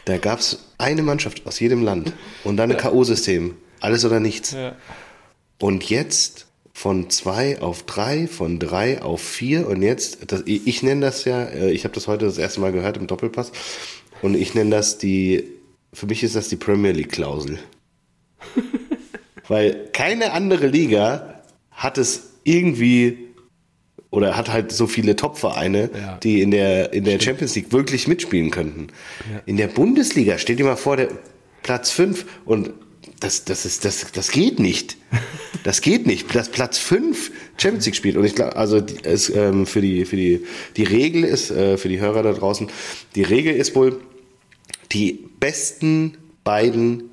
[SPEAKER 1] Da gab es eine Mannschaft aus jedem Land und dann ein ja. K.O.-System. Alles oder nichts. Ja. Und jetzt von zwei auf drei, von drei auf vier und jetzt, das, ich, nenne das ja, äh, ich habe das heute das erste Mal gehört im Doppelpass und ich nenne das die, für mich ist das die Premier League-Klausel. Weil keine andere Liga hat es irgendwie oder hat halt so viele Top-Vereine, ja. die in der, in der Champions League wirklich mitspielen könnten. Ja. In der Bundesliga steht dir mal vor, der Platz 5 und das, das, ist, das, das geht nicht. Das geht nicht. Dass Platz 5 Champions League spielt. Und ich glaube, also es, ähm, für, die, für die, die Regel ist, äh, für die Hörer da draußen, die Regel ist wohl, die besten beiden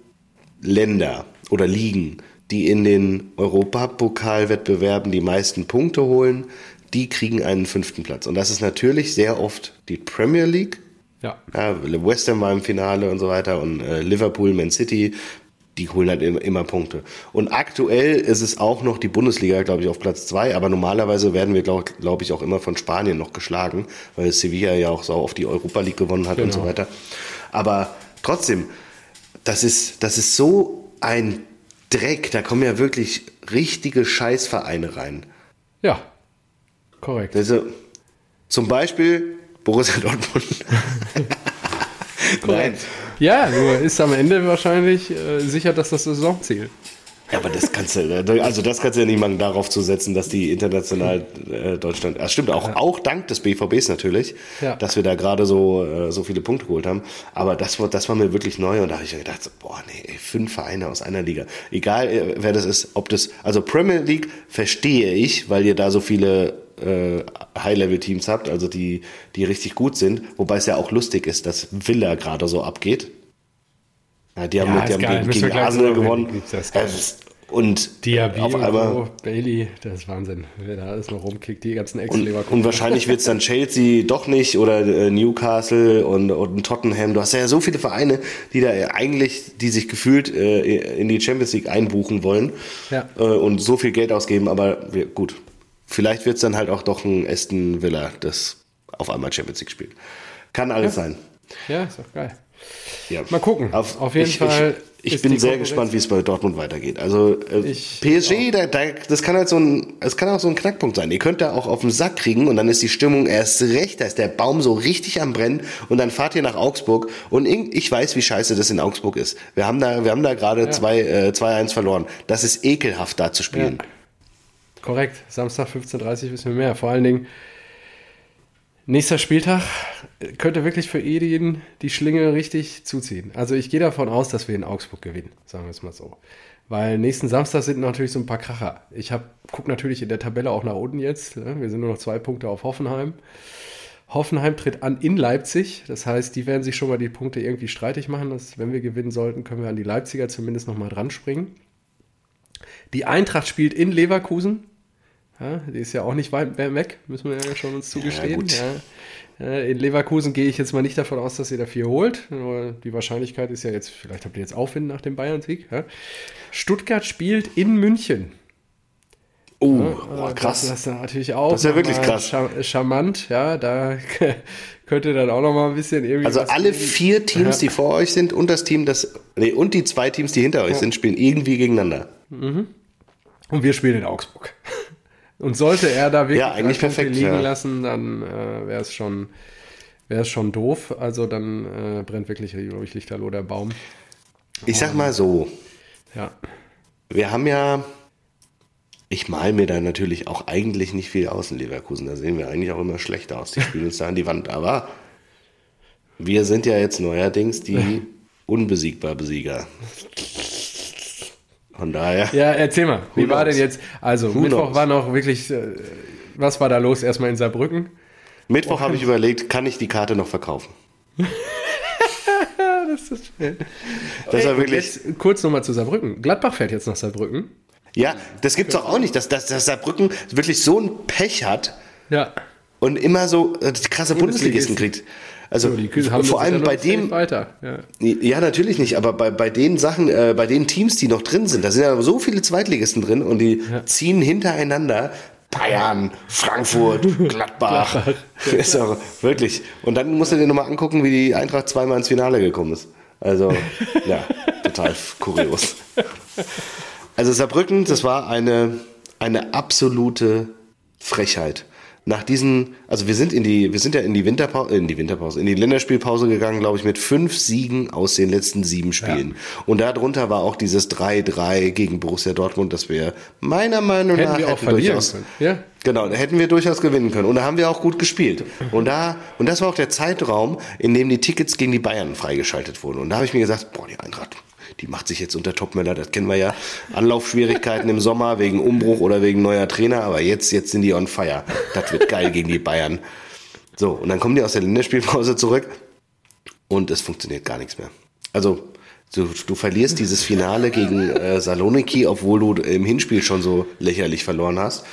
[SPEAKER 1] Länder oder Ligen die in den Europapokalwettbewerben die meisten Punkte holen, die kriegen einen fünften Platz. Und das ist natürlich sehr oft die Premier League Ja. ja West Ham war im Finale und so weiter und äh, Liverpool, Man City, die holen halt immer, Punkte. Und aktuell ist es auch noch die Bundesliga, glaube ich, auf Platz zwei, aber normalerweise werden wir, glaube glaub ich, auch immer von Spanien noch geschlagen, weil Sevilla ja auch so auf die Europa League gewonnen hat genau. und so genau. weiter. Aber trotzdem, das ist, das ist so ein Dreck, da kommen ja wirklich richtige Scheißvereine rein.
[SPEAKER 2] Ja, korrekt.
[SPEAKER 1] Also, zum Beispiel Borussia Dortmund.
[SPEAKER 2] Nein. Ja, nur ist am Ende wahrscheinlich äh, sicher, dass das Saisonziel.
[SPEAKER 1] Ja, aber das kannst du, äh, also das kannst du ja nicht machen, darauf zu setzen, dass die international äh, Deutschland, das stimmt auch, ja. auch dank des BVBs natürlich, ja. dass wir da gerade so, äh, so viele Punkte geholt haben. Aber das war, das war mir wirklich neu und da habe ich mir gedacht, so, boah, nee, ey, fünf Vereine aus einer Liga. Egal, äh, wer das ist, ob das, also Premier League verstehe ich, weil ihr da so viele äh, High-Level-Teams habt, also die, die richtig gut sind, wobei es ja auch lustig ist, dass Villa gerade so abgeht. Ja, die haben, ja, mit, die haben gegen, gegen Arsenal gewonnen. Äh, und
[SPEAKER 2] Diaby, auf einmal Bailey, das ist Wahnsinn, wer da alles noch rumkickt, die ganzen ex
[SPEAKER 1] und, und wahrscheinlich wird es dann Chelsea doch nicht oder äh, Newcastle und, und Tottenham. Du hast ja so viele Vereine, die da eigentlich, die sich gefühlt äh, in die Champions League einbuchen wollen ja. äh, und so viel Geld ausgeben, aber wir, gut, Vielleicht wird es dann halt auch doch ein Aston Villa, das auf einmal Champions League spielt. Kann alles
[SPEAKER 2] ja.
[SPEAKER 1] sein.
[SPEAKER 2] Ja, ist doch geil. Ja. Mal gucken.
[SPEAKER 1] Auf, auf jeden ich, Fall. Ich, ich bin sehr gespannt, wie es bei Dortmund weitergeht. Also äh, PSG, da, da, das kann halt so ein, es kann auch so ein Knackpunkt sein. Ihr könnt da auch auf den Sack kriegen und dann ist die Stimmung erst recht, da ist der Baum so richtig am brennen und dann fahrt ihr nach Augsburg und ich weiß, wie scheiße das in Augsburg ist. Wir haben da, wir haben da gerade ja. 2-1 äh, verloren. Das ist ekelhaft, da zu spielen. Ja.
[SPEAKER 2] Korrekt, Samstag 15.30 Uhr wissen wir mehr. Vor allen Dingen, nächster Spieltag könnte wirklich für Edin die Schlinge richtig zuziehen. Also ich gehe davon aus, dass wir in Augsburg gewinnen, sagen wir es mal so. Weil nächsten Samstag sind natürlich so ein paar Kracher. Ich gucke natürlich in der Tabelle auch nach unten jetzt. Ne? Wir sind nur noch zwei Punkte auf Hoffenheim. Hoffenheim tritt an in Leipzig. Das heißt, die werden sich schon mal die Punkte irgendwie streitig machen. Dass, wenn wir gewinnen sollten, können wir an die Leipziger zumindest noch mal dran springen. Die Eintracht spielt in Leverkusen. Ja, die ist ja auch nicht weit weg, müssen wir ja schon uns zugestehen. Ja, ja. In Leverkusen gehe ich jetzt mal nicht davon aus, dass ihr da vier holt. Die Wahrscheinlichkeit ist ja jetzt, vielleicht habt ihr jetzt Aufwind nach dem Bayern-Sieg. Stuttgart spielt in München.
[SPEAKER 1] Oh, oh krass.
[SPEAKER 2] Das, das, ist natürlich auch.
[SPEAKER 1] Das ist ja wirklich krass.
[SPEAKER 2] Charmant, ja. Da könnte dann auch noch mal ein bisschen irgendwie.
[SPEAKER 1] Also alle geben. vier Teams, die vor euch sind und das Team, das. Nee, und die zwei Teams, die hinter euch sind, spielen irgendwie gegeneinander.
[SPEAKER 2] Mhm. Und wir spielen in Augsburg. Und sollte er da wirklich
[SPEAKER 1] ja, eigentlich perfekt,
[SPEAKER 2] liegen ja. lassen, dann äh, wäre es schon, schon doof. Also dann äh, brennt wirklich, glaube ich, Lichterloh der Baum.
[SPEAKER 1] Ich sag mal so.
[SPEAKER 2] Ja.
[SPEAKER 1] Wir haben ja, ich mal mir da natürlich auch eigentlich nicht viel aus in Leverkusen. Da sehen wir eigentlich auch immer schlechter aus. Die spielen uns da an die Wand. Aber wir sind ja jetzt neuerdings die unbesiegbar Besieger. Von daher.
[SPEAKER 2] Ja, erzähl mal, wie knows? war denn jetzt? Also, Who Mittwoch knows? war noch wirklich, äh, was war da los erstmal in Saarbrücken?
[SPEAKER 1] Mittwoch habe ich überlegt, kann ich die Karte noch verkaufen?
[SPEAKER 2] das ist schön. Das war wirklich. Jetzt kurz nochmal zu Saarbrücken. Gladbach fährt jetzt nach Saarbrücken.
[SPEAKER 1] Ja, das gibt's doch auch nicht, dass, dass, dass Saarbrücken wirklich so ein Pech hat.
[SPEAKER 2] Ja.
[SPEAKER 1] Und immer so äh, krasse Bundesligisten kriegt. Also so, vor allem bei dem
[SPEAKER 2] weiter. Ja.
[SPEAKER 1] ja. natürlich nicht, aber bei, bei den Sachen, äh, bei den Teams, die noch drin sind, da sind ja so viele Zweitligisten drin und die ja. ziehen hintereinander Bayern, Frankfurt, Gladbach. ist auch, wirklich. Und dann musst du dir nochmal angucken, wie die Eintracht zweimal ins Finale gekommen ist. Also, ja, total kurios. Also Saarbrücken, das war eine, eine absolute Frechheit nach diesen, also wir sind in die, wir sind ja in die Winterpause, in die Winterpause, in die Länderspielpause gegangen, glaube ich, mit fünf Siegen aus den letzten sieben Spielen. Ja. Und darunter war auch dieses 3-3 gegen Borussia Dortmund, das wir meiner Meinung
[SPEAKER 2] hätten
[SPEAKER 1] nach
[SPEAKER 2] wir auch hätten durchaus, können. Ja.
[SPEAKER 1] Genau, da hätten wir durchaus gewinnen können. Und da haben wir auch gut gespielt. Und da, und das war auch der Zeitraum, in dem die Tickets gegen die Bayern freigeschaltet wurden. Und da habe ich mir gesagt, boah, die Eintracht, die macht sich jetzt unter Topmöller, das kennen wir ja. Anlaufschwierigkeiten im Sommer wegen Umbruch oder wegen neuer Trainer, aber jetzt, jetzt sind die on fire. Das wird geil gegen die Bayern. So, und dann kommen die aus der Länderspielpause zurück und es funktioniert gar nichts mehr. Also, du, du verlierst dieses Finale gegen äh, Saloniki, obwohl du im Hinspiel schon so lächerlich verloren hast.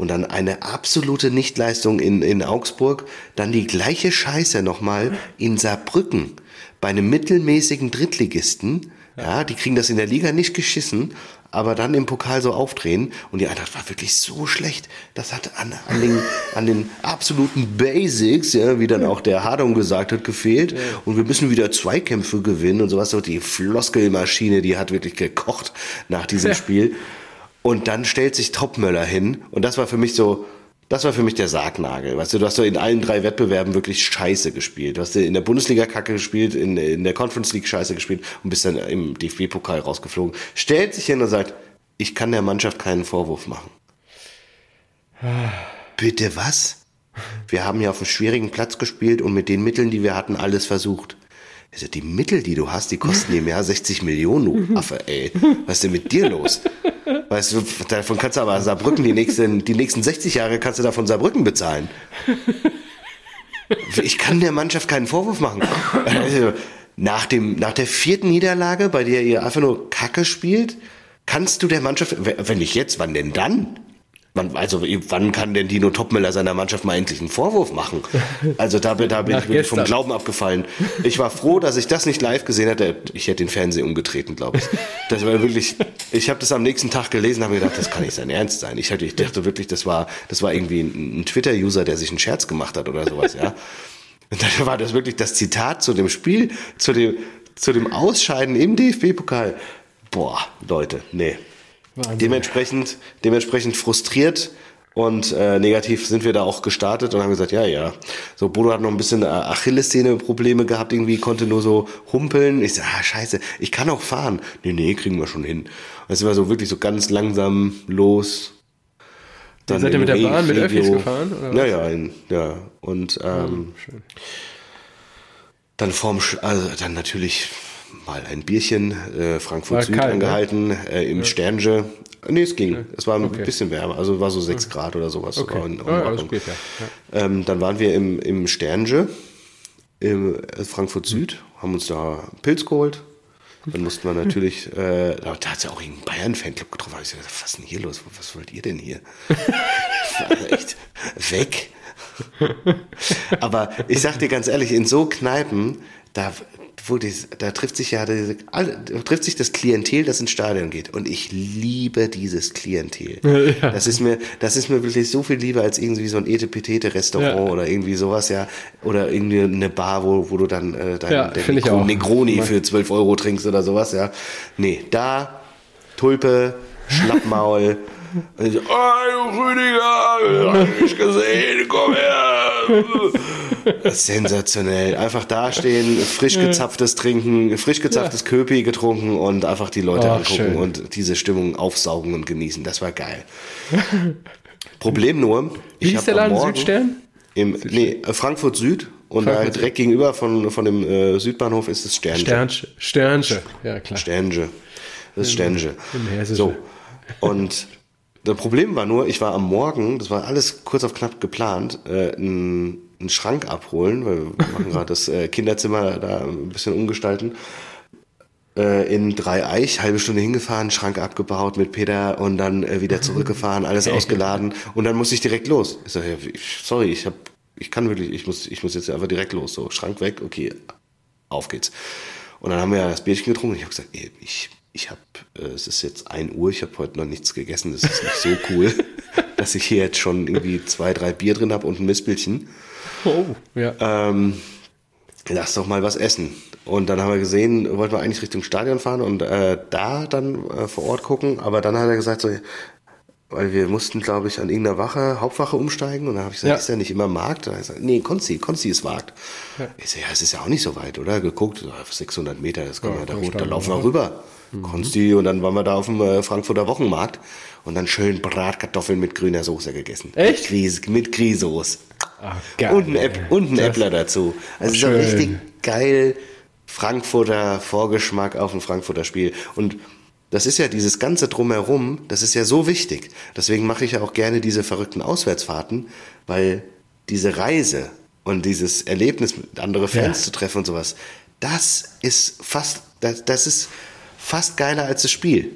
[SPEAKER 1] und dann eine absolute Nichtleistung in, in Augsburg, dann die gleiche Scheiße nochmal in Saarbrücken bei einem mittelmäßigen Drittligisten. Ja, die kriegen das in der Liga nicht geschissen, aber dann im Pokal so aufdrehen und die Eintracht war wirklich so schlecht. Das hat an, an, den, an den absoluten Basics, ja, wie dann auch der Hardung gesagt hat, gefehlt. Und wir müssen wieder Zweikämpfe gewinnen und sowas. So die Floskelmaschine, die hat wirklich gekocht nach diesem. Spiel. Und dann stellt sich Topmöller hin und das war für mich so, das war für mich der Sargnagel. Weißt du, du hast so in allen drei Wettbewerben wirklich scheiße gespielt. Du hast in der Bundesliga Kacke gespielt, in, in der Conference League scheiße gespielt und bist dann im DFB-Pokal rausgeflogen. Stellt sich hin und sagt, ich kann der Mannschaft keinen Vorwurf machen. Bitte was? Wir haben ja auf einem schwierigen Platz gespielt und mit den Mitteln, die wir hatten, alles versucht. Also die Mittel, die du hast, die kosten im Jahr 60 Millionen, du Affe, ey. Was ist denn mit dir los? Weißt du, davon kannst du aber Saarbrücken die nächsten, die nächsten 60 Jahre kannst du davon Saarbrücken bezahlen. Ich kann der Mannschaft keinen Vorwurf machen. Also, nach, dem, nach der vierten Niederlage, bei der ihr einfach nur Kacke spielt, kannst du der Mannschaft, wenn nicht jetzt, wann denn dann? Man, also wann kann denn Dino Topmüller seiner Mannschaft mal endlich einen Vorwurf machen? Also da, da bin ich vom Glauben abgefallen. Ich war froh, dass ich das nicht live gesehen hatte. Ich hätte den Fernseher umgetreten, glaube ich. Das war wirklich. Ich habe das am nächsten Tag gelesen, habe mir gedacht, das kann nicht sein Ernst sein. Ich, hatte, ich dachte wirklich, das war, das war irgendwie ein, ein Twitter-User, der sich einen Scherz gemacht hat oder sowas. Ja. Und dann war das wirklich das Zitat zu dem Spiel, zu dem, zu dem Ausscheiden im DFB-Pokal. Boah, Leute, nee. Dementsprechend, dementsprechend frustriert und äh, negativ sind wir da auch gestartet und haben gesagt, ja, ja. So, Bodo hat noch ein bisschen äh, Achillessehne-Probleme gehabt, irgendwie konnte nur so humpeln. Ich so, ah, scheiße, ich kann auch fahren. Nee, nee, kriegen wir schon hin. Sind wir so wirklich so ganz langsam los.
[SPEAKER 2] Dann seid ihr mit der Bahn, mit Öffis gefahren?
[SPEAKER 1] Oder ja, ja, ja. Und ähm, oh, dann vorm, also dann natürlich mal ein Bierchen äh, Frankfurt Süd kalt, angehalten ne? äh, im ja. Sternge. Nee, es ging. Es war ein okay. bisschen wärmer, also war so 6 okay. Grad oder sowas. Okay. In, in ja, geht, ja. Ja. Ähm, dann waren wir im, im Sternge im äh, Frankfurt Süd, haben uns da Pilz geholt. Dann mussten wir natürlich, äh, da hat es ja auch einen Bayern-Fanclub getroffen. Da ich gesagt, was ist denn hier los? Was wollt ihr denn hier? echt weg. Aber ich sag dir ganz ehrlich, in so Kneipen, da, wo die, da trifft sich ja trifft sich das Klientel, das ins Stadion geht. Und ich liebe dieses Klientel. Ja. Das ist mir, das ist mir wirklich so viel lieber als irgendwie so ein Etepetete-Restaurant ja. oder irgendwie sowas, ja. Oder irgendwie eine Bar, wo, wo du dann äh, dein, ja, Negro, Negroni für 12 Euro trinkst oder sowas, ja. Nee, da, Tulpe, Schlappmaul, und so, oh, Rüdiger, hab ich gesehen, komm her. Sensationell. Einfach dastehen, frisch gezapftes trinken, frisch gezapftes ja. Köpi getrunken und einfach die Leute oh, angucken schön. und diese Stimmung aufsaugen und genießen. Das war geil. Problem nur,
[SPEAKER 2] ich habe der Laden Morgen Südstern?
[SPEAKER 1] Im, nee, Frankfurt Süd und Frankfurt da direkt gegenüber von, von dem äh, Südbahnhof ist es Sternche.
[SPEAKER 2] Sternche. Sternche, ja klar.
[SPEAKER 1] Sternche. Das ist Sternche. So. Und das Problem war nur, ich war am Morgen, das war alles kurz auf knapp geplant, äh, einen, einen Schrank abholen, weil wir machen gerade das äh, Kinderzimmer da ein bisschen umgestalten. Äh, in Dreieich, halbe Stunde hingefahren, Schrank abgebaut mit Peter und dann äh, wieder zurückgefahren, alles ausgeladen und dann musste ich direkt los. Ich sag, ja, sorry, ich hab, ich kann wirklich, ich muss, ich muss jetzt einfach direkt los. So, Schrank weg, okay, auf geht's. Und dann haben wir das Bierchen getrunken und ich habe gesagt, ey, ich ich habe, äh, es ist jetzt ein Uhr, ich habe heute noch nichts gegessen, das ist nicht so cool, dass ich hier jetzt schon irgendwie zwei, drei Bier drin habe und ein Mistbildchen. Oh, ja. Ähm, lass doch mal was essen. Und dann haben wir gesehen, wollten wir eigentlich Richtung Stadion fahren und äh, da dann äh, vor Ort gucken, aber dann hat er gesagt, so, weil wir mussten, glaube ich, an irgendeiner Wache, Hauptwache umsteigen und dann habe ich gesagt, ja. ist ja nicht immer Markt? Und dann hat er gesagt, nee, Konzi, Konzi ist Markt. Ja. Ich so, ja, es ist ja auch nicht so weit, oder? Geguckt, 600 Meter, das können ja, wir da runter, da laufen wir rüber mhm. Konsti und dann waren wir da auf dem äh, Frankfurter Wochenmarkt und dann schön Bratkartoffeln mit grüner Soße gegessen.
[SPEAKER 2] Echt?
[SPEAKER 1] Mit, mit Grießsoße. und ein, Äpp, und ein Äppler dazu. Also so richtig geil Frankfurter Vorgeschmack auf ein Frankfurter Spiel. Und das ist ja dieses ganze Drumherum, das ist ja so wichtig. Deswegen mache ich ja auch gerne diese verrückten Auswärtsfahrten, weil diese Reise und dieses Erlebnis, andere Fans ja. zu treffen und sowas, das ist fast, das, das ist fast geiler als das Spiel.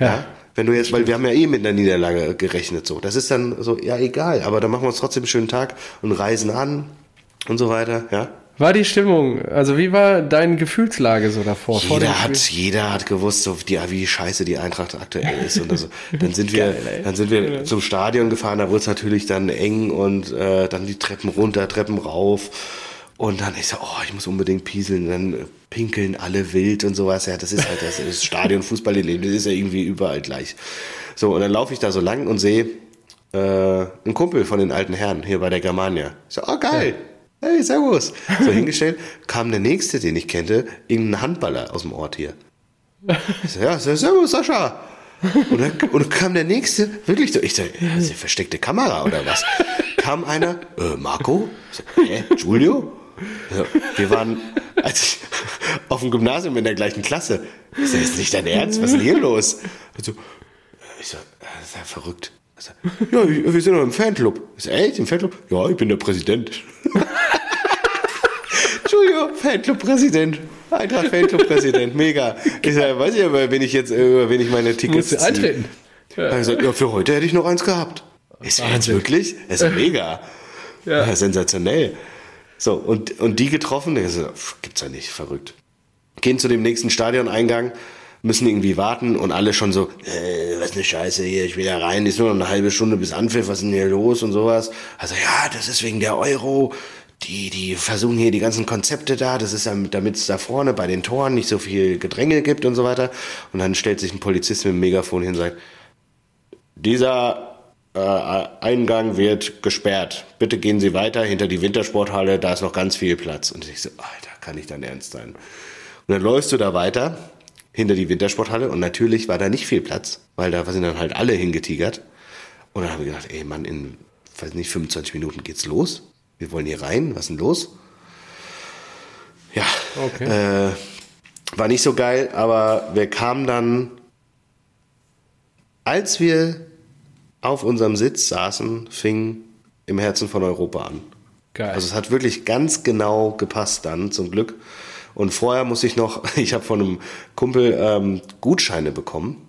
[SPEAKER 1] Ja. ja? Wenn du jetzt, weil wir haben ja eh mit einer Niederlage gerechnet, so. Das ist dann so, ja, egal, aber dann machen wir uns trotzdem einen schönen Tag und reisen an und so weiter, ja
[SPEAKER 2] war die Stimmung? Also wie war deine Gefühlslage so davor?
[SPEAKER 1] Jeder hat, jeder hat gewusst, so die, wie scheiße die Eintracht aktuell ist. Und also, dann sind wir, Geil, dann sind wir zum Stadion gefahren. Da wurde es natürlich dann eng und äh, dann die Treppen runter, Treppen rauf. Und dann ich so, oh, ich muss unbedingt pieseln. Dann pinkeln alle wild und sowas. Ja, das ist halt das, das Stadion leben. Das ist ja irgendwie überall gleich. So und dann laufe ich da so lang und sehe äh, einen Kumpel von den alten Herren hier bei der Germania. Ich so, oh geil. Ja hey, servus. So hingestellt, kam der nächste, den ich kannte, irgendein Handballer aus dem Ort hier. Ich so, ja, servus, Sascha. Und dann, und dann kam der nächste, wirklich so, ich so, ist eine versteckte Kamera oder was? Kam einer, äh, Marco? So, hä, Giulio? So, wir waren, als ich auf dem Gymnasium in der gleichen Klasse. Ich so, ist nicht dein Ernst? Was ist denn hier los? So, ich so, das ist ja verrückt. So, ja, wir sind noch im Fanclub. Ich so, echt, im Fanclub? Ja, ich bin der Präsident. Entschuldigung, Fanclub-Präsident. Eintracht Fanclub-Präsident, mega. Ich sag, weiß ich aber, wenn ich jetzt, äh, wenn ich meine Tickets
[SPEAKER 2] Musst du eintreten.
[SPEAKER 1] Ja. Also, ja, für heute hätte ich noch eins gehabt. Ist jetzt wirklich? Ist mega. Ja. ja. Sensationell. So, und, und die getroffen, ich so, gibt's ja nicht, verrückt. Gehen zu dem nächsten Stadioneingang, müssen irgendwie warten und alle schon so, äh, was eine Scheiße hier, ich will da rein, ist nur noch eine halbe Stunde bis Anpfiff, was ist denn hier los und sowas. Also ja, das ist wegen der Euro, die, die versuchen hier die ganzen Konzepte da, das ist damit es da vorne bei den Toren nicht so viel Gedränge gibt und so weiter. Und dann stellt sich ein Polizist mit dem Megafon hin und sagt, dieser äh, Eingang wird gesperrt. Bitte gehen Sie weiter hinter die Wintersporthalle, da ist noch ganz viel Platz. Und ich so, Alter, kann ich dann ernst sein? Und dann läufst du da weiter hinter die Wintersporthalle und natürlich war da nicht viel Platz, weil da sind dann halt alle hingetigert. Und dann habe ich gedacht, ey Mann, in, weiß nicht, 25 Minuten geht's los wir wollen hier rein, was ist denn los? Ja, okay. äh, war nicht so geil, aber wir kamen dann, als wir auf unserem Sitz saßen, fing im Herzen von Europa an. Geil. Also es hat wirklich ganz genau gepasst dann, zum Glück. Und vorher muss ich noch, ich habe von einem Kumpel ähm, Gutscheine bekommen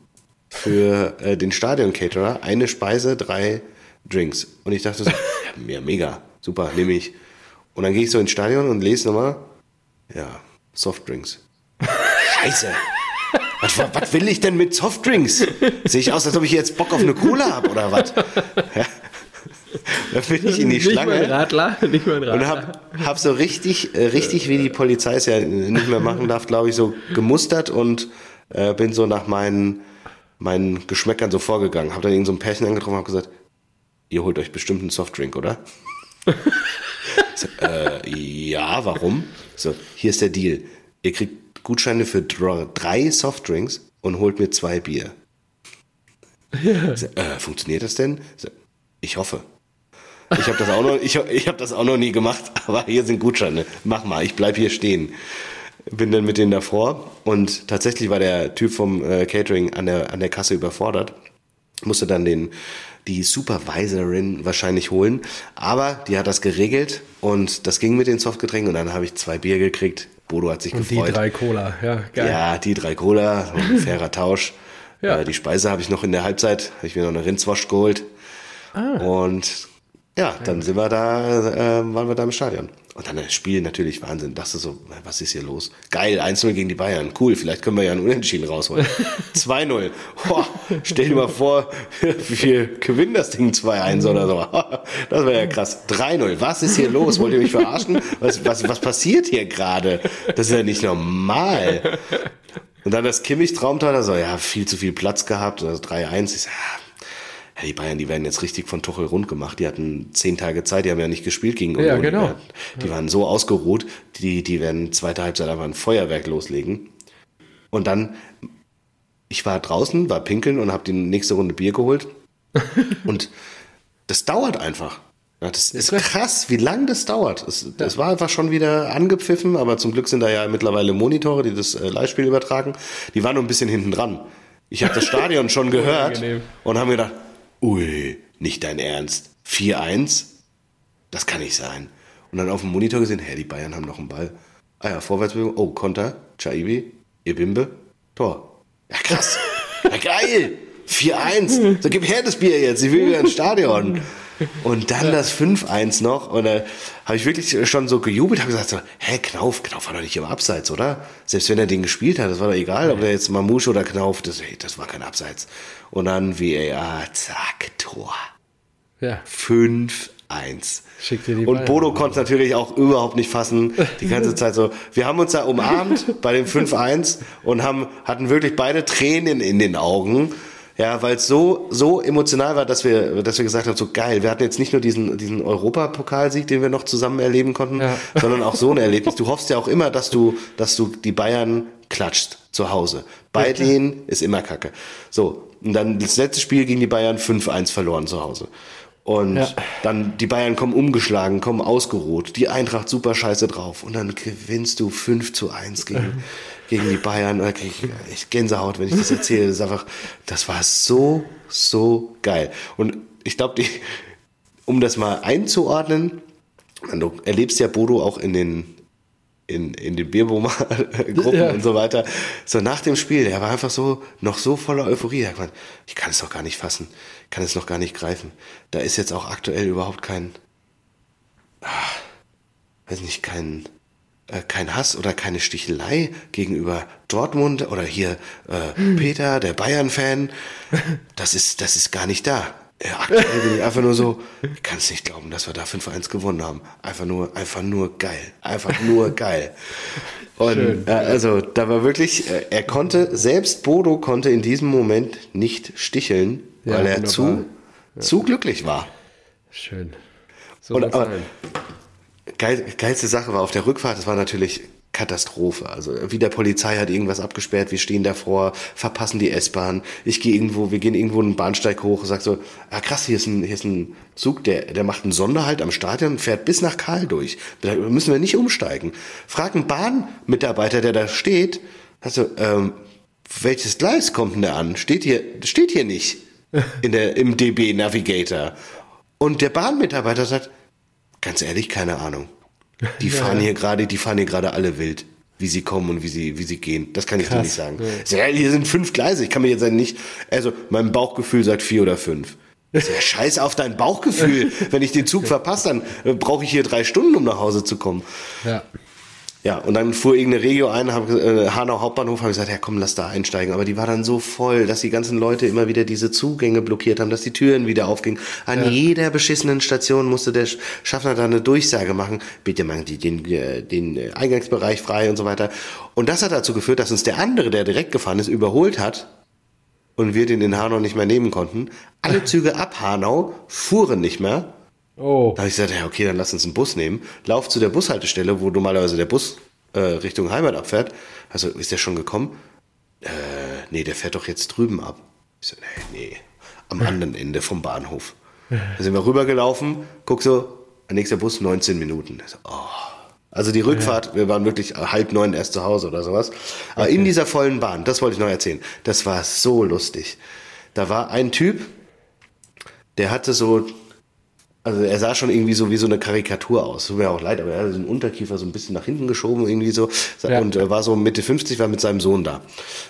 [SPEAKER 1] für äh, den Stadion-Caterer. Eine Speise, drei Drinks. Und ich dachte so, ja, mega. Super, nehme ich. Und dann gehe ich so ins Stadion und lese nochmal. Ja, Softdrinks. Scheiße. Was, was, will ich denn mit Softdrinks? Sehe ich aus, als ob ich jetzt Bock auf eine Cola habe oder was? Ja. Da bin ich in die Schlange. Nicht mein Radler, nicht mein Radler. Und hab, hab so richtig, äh, richtig, wie die Polizei es ja nicht mehr machen darf, glaube ich, so gemustert und äh, bin so nach meinen, meinen Geschmäckern so vorgegangen. Hab dann irgend so ein Pärchen angetroffen und hab gesagt, ihr holt euch bestimmt einen Softdrink, oder? so, äh, ja, warum? So, hier ist der Deal. Ihr kriegt Gutscheine für drei Softdrinks und holt mir zwei Bier. Ja. So, äh, funktioniert das denn? So, ich hoffe. Ich habe das auch noch, ich, ich habe das auch noch nie gemacht, aber hier sind Gutscheine. Mach mal, ich bleib hier stehen. Bin dann mit denen davor und tatsächlich war der Typ vom äh, Catering an der an der Kasse überfordert. Musste dann den die Supervisorin wahrscheinlich holen. Aber die hat das geregelt und das ging mit den Softgetränken und dann habe ich zwei Bier gekriegt. Bodo hat sich und gefreut.
[SPEAKER 2] Die drei Cola, ja,
[SPEAKER 1] geil. Ja, die drei Cola, ein fairer Tausch. ja. Äh, die Speise habe ich noch in der Halbzeit, habe ich mir noch eine Rindswasch geholt. Ah. Und ja, dann sind wir da, äh, waren wir da im Stadion. Und dann das Spiel natürlich Wahnsinn. Dachte so, was ist hier los? Geil, 1-0 gegen die Bayern. Cool, vielleicht können wir ja einen Unentschieden rausholen. 2-0. Stell dir mal vor, wir gewinnen das Ding 2-1 oder so. Das wäre ja krass. 3-0. Was ist hier los? Wollt ihr mich verarschen? Was, was, was passiert hier gerade? Das ist ja nicht normal. Und dann das Kimmich-Traumtor, da so, ja, viel zu viel Platz gehabt. Also 3-1. Ich so, ja, ja, die Bayern, die werden jetzt richtig von Tuchel rund gemacht. Die hatten zehn Tage Zeit, die haben ja nicht gespielt gegen
[SPEAKER 2] Union. Ja, genau.
[SPEAKER 1] Die, waren so ausgeruht, die, die werden zweite Halbzeit einfach ein Feuerwerk loslegen. Und dann, ich war draußen, war pinkeln und habe die nächste Runde Bier geholt. und das dauert einfach. Ja, das ist krass, wie lang das dauert. Es, das war einfach schon wieder angepfiffen, aber zum Glück sind da ja mittlerweile Monitore, die das äh, Live-Spiel übertragen. Die waren nur ein bisschen hinten dran. Ich habe das Stadion schon gehört und haben gedacht, ui, nicht dein Ernst. 4-1? Das kann nicht sein. Und dann auf dem Monitor gesehen, hä, die Bayern haben noch einen Ball. Ah ja, Vorwärtsbewegung, oh, Konter, Chaibi, Ebimbe, Tor. Ja, krass. Ja, geil. 4-1. So, gib her das Bier jetzt, ich will wieder ins Stadion. Und dann das 5-1 noch. Und da habe ich wirklich schon so gejubelt, habe gesagt so, hä, Knauf, Knauf war doch nicht im Abseits, oder? Selbst wenn er den gespielt hat, das war doch egal, ob er jetzt Mamouche oder Knauf, das, hey, das war kein Abseits. Und dann VAR, zack, Tor. Ja. 5 1. Und Bodo konnte natürlich auch überhaupt nicht fassen, die ganze Zeit so. Wir haben uns da umarmt bei dem 5-1 und haben, hatten wirklich beide Tränen in den Augen. Ja, weil es so, so emotional war, dass wir, dass wir gesagt haben, so geil, wir hatten jetzt nicht nur diesen, diesen Europapokalsieg, den wir noch zusammen erleben konnten, ja. sondern auch so ein Erlebnis. Du hoffst ja auch immer, dass du, dass du die Bayern klatscht zu Hause. Bei ja, denen ist immer Kacke. So. Und dann das letzte Spiel gegen die Bayern 5-1 verloren zu Hause. Und ja. dann die Bayern kommen umgeschlagen, kommen ausgeruht, die Eintracht super scheiße drauf und dann gewinnst du 5 zu 1 gegen, gegen die Bayern. Da krieg ich, ich Gänsehaut, wenn ich das erzähle. Das ist einfach, das war so, so geil. Und ich glaube, um das mal einzuordnen, du erlebst ja Bodo auch in den in, in den Bierboma-Gruppen ja. und so weiter. So nach dem Spiel, er war einfach so, noch so voller Euphorie. Er hat ich kann es doch gar nicht fassen, kann es noch gar nicht greifen. Da ist jetzt auch aktuell überhaupt kein, ah, weiß nicht, kein, äh, kein Hass oder keine Stichelei gegenüber Dortmund oder hier äh, hm. Peter, der Bayern-Fan. Das ist, das ist gar nicht da. Ja, aktuell bin ich einfach nur so, ich kann es nicht glauben, dass wir da 5-1 gewonnen haben. Einfach nur, einfach nur geil. Einfach nur geil. Und äh, also da war wirklich, äh, er konnte, selbst Bodo konnte in diesem Moment nicht sticheln, ja, weil er zu, ja. zu glücklich war.
[SPEAKER 2] Schön.
[SPEAKER 1] So Und, aber, geil, geilste Sache war auf der Rückfahrt, das war natürlich Katastrophe. Also wieder Polizei hat irgendwas abgesperrt, wir stehen davor, verpassen die S-Bahn. Ich gehe irgendwo, wir gehen irgendwo einen Bahnsteig hoch, sag so, ah krass, hier ist ein, hier ist ein Zug, der, der macht einen Sonderhalt am Stadion, fährt bis nach Karl durch. Da müssen wir nicht umsteigen. Frag einen Bahnmitarbeiter, der da steht, also, ähm, welches Gleis kommt denn da an? Steht hier, steht hier nicht in der, im DB Navigator. Und der Bahnmitarbeiter sagt, ganz ehrlich, keine Ahnung. Die fahren hier gerade, die fahren hier gerade alle wild, wie sie kommen und wie sie, wie sie gehen. Das kann ich Krass. dir nicht sagen. Ja. hier sind fünf Gleise. Ich kann mir jetzt nicht, also mein Bauchgefühl sagt vier oder fünf. Ja, scheiß auf dein Bauchgefühl. Wenn ich den Zug verpasse, dann äh, brauche ich hier drei Stunden, um nach Hause zu kommen. Ja. Ja, und dann fuhr irgendeine Regio ein, hab, äh, Hanau Hauptbahnhof, habe gesagt, ja komm, lass da einsteigen. Aber die war dann so voll, dass die ganzen Leute immer wieder diese Zugänge blockiert haben, dass die Türen wieder aufgingen. An ja. jeder beschissenen Station musste der Schaffner da eine Durchsage machen, bitte machen die den, äh, den Eingangsbereich frei und so weiter. Und das hat dazu geführt, dass uns der andere, der direkt gefahren ist, überholt hat und wir den in Hanau nicht mehr nehmen konnten. Alle Züge ab Hanau fuhren nicht mehr Oh. Da habe ich gesagt, ja, okay, dann lass uns einen Bus nehmen. Lauf zu der Bushaltestelle, wo normalerweise der Bus äh, Richtung Heimat abfährt. Also, ist der schon gekommen? Äh, nee, der fährt doch jetzt drüben ab. Ich so, nee, nee, am anderen Ende vom Bahnhof. Da sind wir rübergelaufen, guck so, nächster Bus 19 Minuten. So, oh. Also die Rückfahrt, wir waren wirklich halb neun erst zu Hause oder sowas. Aber okay. in dieser vollen Bahn, das wollte ich noch erzählen, das war so lustig. Da war ein Typ, der hatte so also er sah schon irgendwie so wie so eine Karikatur aus. Tut mir auch leid, aber er hatte den Unterkiefer so ein bisschen nach hinten geschoben irgendwie so ja. und äh, war so Mitte 50, war mit seinem Sohn da.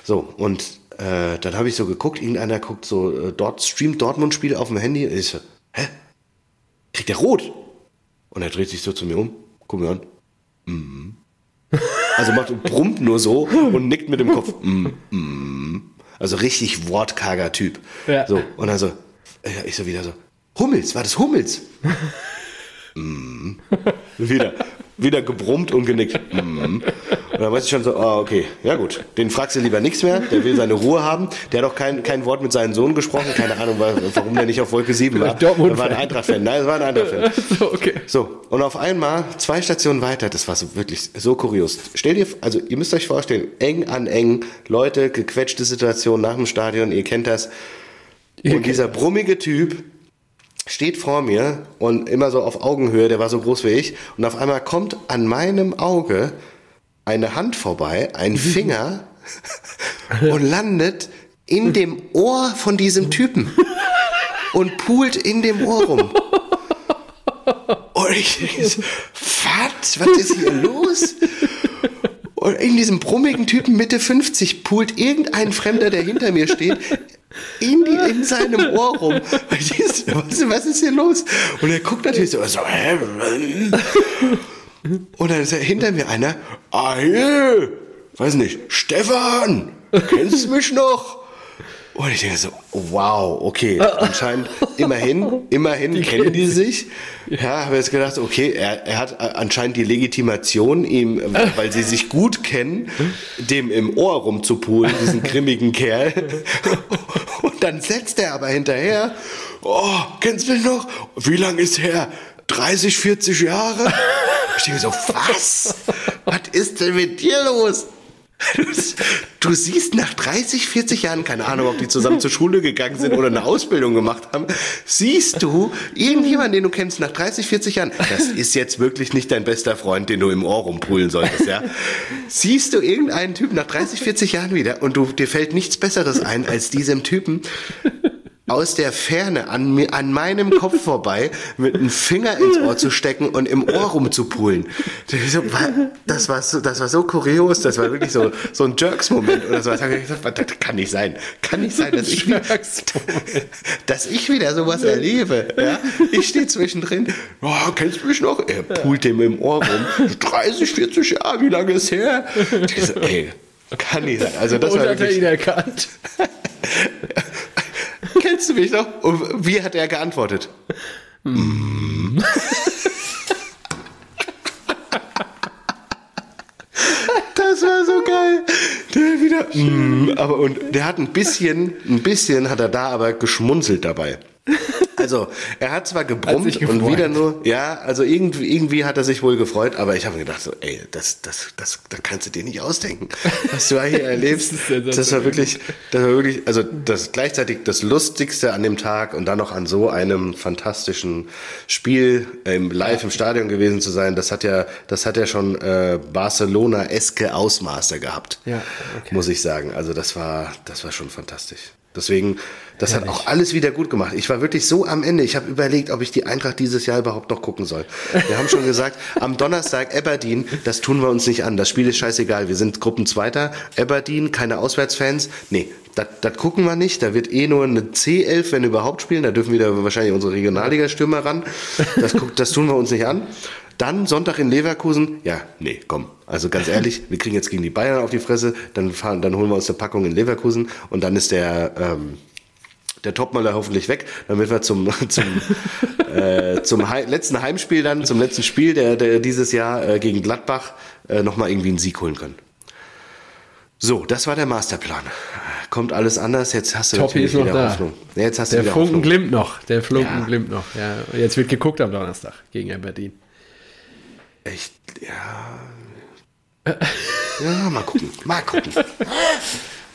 [SPEAKER 1] So und äh, dann habe ich so geguckt, irgendeiner guckt so äh, dort streamt Dortmund Spiel auf dem Handy ich so, hä? Kriegt der rot? Und er dreht sich so zu mir um, guck mir an. Mm. Also macht brummt nur so und nickt mit dem Kopf. Mm, mm. Also richtig wortkarger Typ. Ja. So und dann so ich so wieder so Hummels, war das Hummels? mm. Wieder, wieder gebrummt und genickt. Mm. Und dann weiß ich schon so, ah, okay, ja gut, den fragst du lieber nichts mehr, der will seine Ruhe haben. Der hat auch kein, kein Wort mit seinem Sohn gesprochen, keine Ahnung, warum der nicht auf Wolke 7 war. Der war ein Eintracht-Fan, nein, das war ein Eintracht-Fan. So, okay. So, und auf einmal, zwei Stationen weiter, das war so wirklich so kurios. Stell dir, also ihr müsst euch vorstellen, eng an eng, Leute, gequetschte Situation nach dem Stadion, ihr kennt das. Und dieser brummige Typ, steht vor mir und immer so auf Augenhöhe, der war so groß wie ich, und auf einmal kommt an meinem Auge eine Hand vorbei, ein Finger, und landet in dem Ohr von diesem Typen und pult in dem Ohr rum. Und ich denke so, was? Was ist hier los? Und in diesem brummigen Typen Mitte 50 pult irgendein Fremder, der hinter mir steht, in, die, in seinem Ohr rum. was, was ist hier los? Und er guckt natürlich so, so hä? Und dann ist er hinter mir einer, ah, weiß nicht, Stefan, kennst du mich noch? Und ich denke so, wow, okay, anscheinend immerhin, immerhin die kennen die sich. Ja, habe jetzt gedacht, okay, er, er hat anscheinend die Legitimation, ihm, weil sie sich gut kennen, dem im Ohr rumzupulen, diesen grimmigen Kerl. Und dann setzt er aber hinterher, oh, kennst du mich noch? Wie lange ist her? 30, 40 Jahre? Ich denke so, was? Was ist denn mit dir los? Du, siehst nach 30, 40 Jahren, keine Ahnung, ob die zusammen zur Schule gegangen sind oder eine Ausbildung gemacht haben, siehst du irgendjemanden, den du kennst nach 30, 40 Jahren, das ist jetzt wirklich nicht dein bester Freund, den du im Ohr rumpulen solltest, ja? Siehst du irgendeinen Typen nach 30, 40 Jahren wieder und du, dir fällt nichts Besseres ein, als diesem Typen aus der Ferne an, mir, an meinem Kopf vorbei mit einem Finger ins Ohr zu stecken und im Ohr rumzupulen. Das war so, das war so kurios, das war wirklich so, so ein Jerks-Moment oder so. Das kann nicht sein. Kann nicht sein, dass ich, dass ich wieder sowas erlebe. Ja? Ich stehe zwischendrin, oh, kennst du mich noch? Er pult dem im Ohr rum. 30, 40 Jahre, wie lange ist her? Ich so, ey, kann nicht sein. Also das
[SPEAKER 2] und
[SPEAKER 1] war
[SPEAKER 2] hat er ihn erkannt.
[SPEAKER 1] Kennst du mich noch? Und wie hat er geantwortet? Mm. das war so geil. Der wieder. Mm, aber und der hat ein bisschen, ein bisschen hat er da aber geschmunzelt dabei. Also, er hat zwar gebrummt und wieder nur, ja, also irgendwie, irgendwie hat er sich wohl gefreut, aber ich habe mir gedacht, so, ey, das, das, das, das kannst du dir nicht ausdenken, was du hier erlebst. das, das war wirklich, das war wirklich, also das gleichzeitig das Lustigste an dem Tag und dann noch an so einem fantastischen Spiel ähm, live im Stadion gewesen zu sein, das hat ja, das hat ja schon äh, Barcelona-eske Ausmaße gehabt, ja, okay. muss ich sagen. Also das war, das war schon fantastisch. Deswegen, das Herrlich. hat auch alles wieder gut gemacht. Ich war wirklich so am Ende. Ich habe überlegt, ob ich die Eintracht dieses Jahr überhaupt noch gucken soll. Wir haben schon gesagt, am Donnerstag Aberdeen, das tun wir uns nicht an. Das Spiel ist scheißegal. Wir sind Gruppenzweiter. Aberdeen, keine Auswärtsfans. Nee, das gucken wir nicht. Da wird eh nur eine C11, wenn überhaupt spielen. Da dürfen wieder wahrscheinlich unsere Regionalliga-Stürmer ran. Das, das tun wir uns nicht an. Dann Sonntag in Leverkusen. Ja, nee, komm. Also ganz ehrlich, wir kriegen jetzt gegen die Bayern auf die Fresse, dann fahren, dann holen wir uns eine Packung in Leverkusen und dann ist der ähm, der Topmaler hoffentlich weg, damit wir zum zum äh, zum He letzten Heimspiel dann, zum letzten Spiel der, der dieses Jahr äh, gegen Gladbach äh, nochmal irgendwie einen Sieg holen können. So, das war der Masterplan. Kommt alles anders, jetzt hast du
[SPEAKER 2] Toppi natürlich wieder da. Hoffnung. Jetzt hast der du Funken Hoffnung. glimmt noch, der Funken ja. glimmt noch. Ja, jetzt wird geguckt am Donnerstag gegen Aberdeen.
[SPEAKER 1] Echt, ja. Ja, mal gucken. Mal gucken.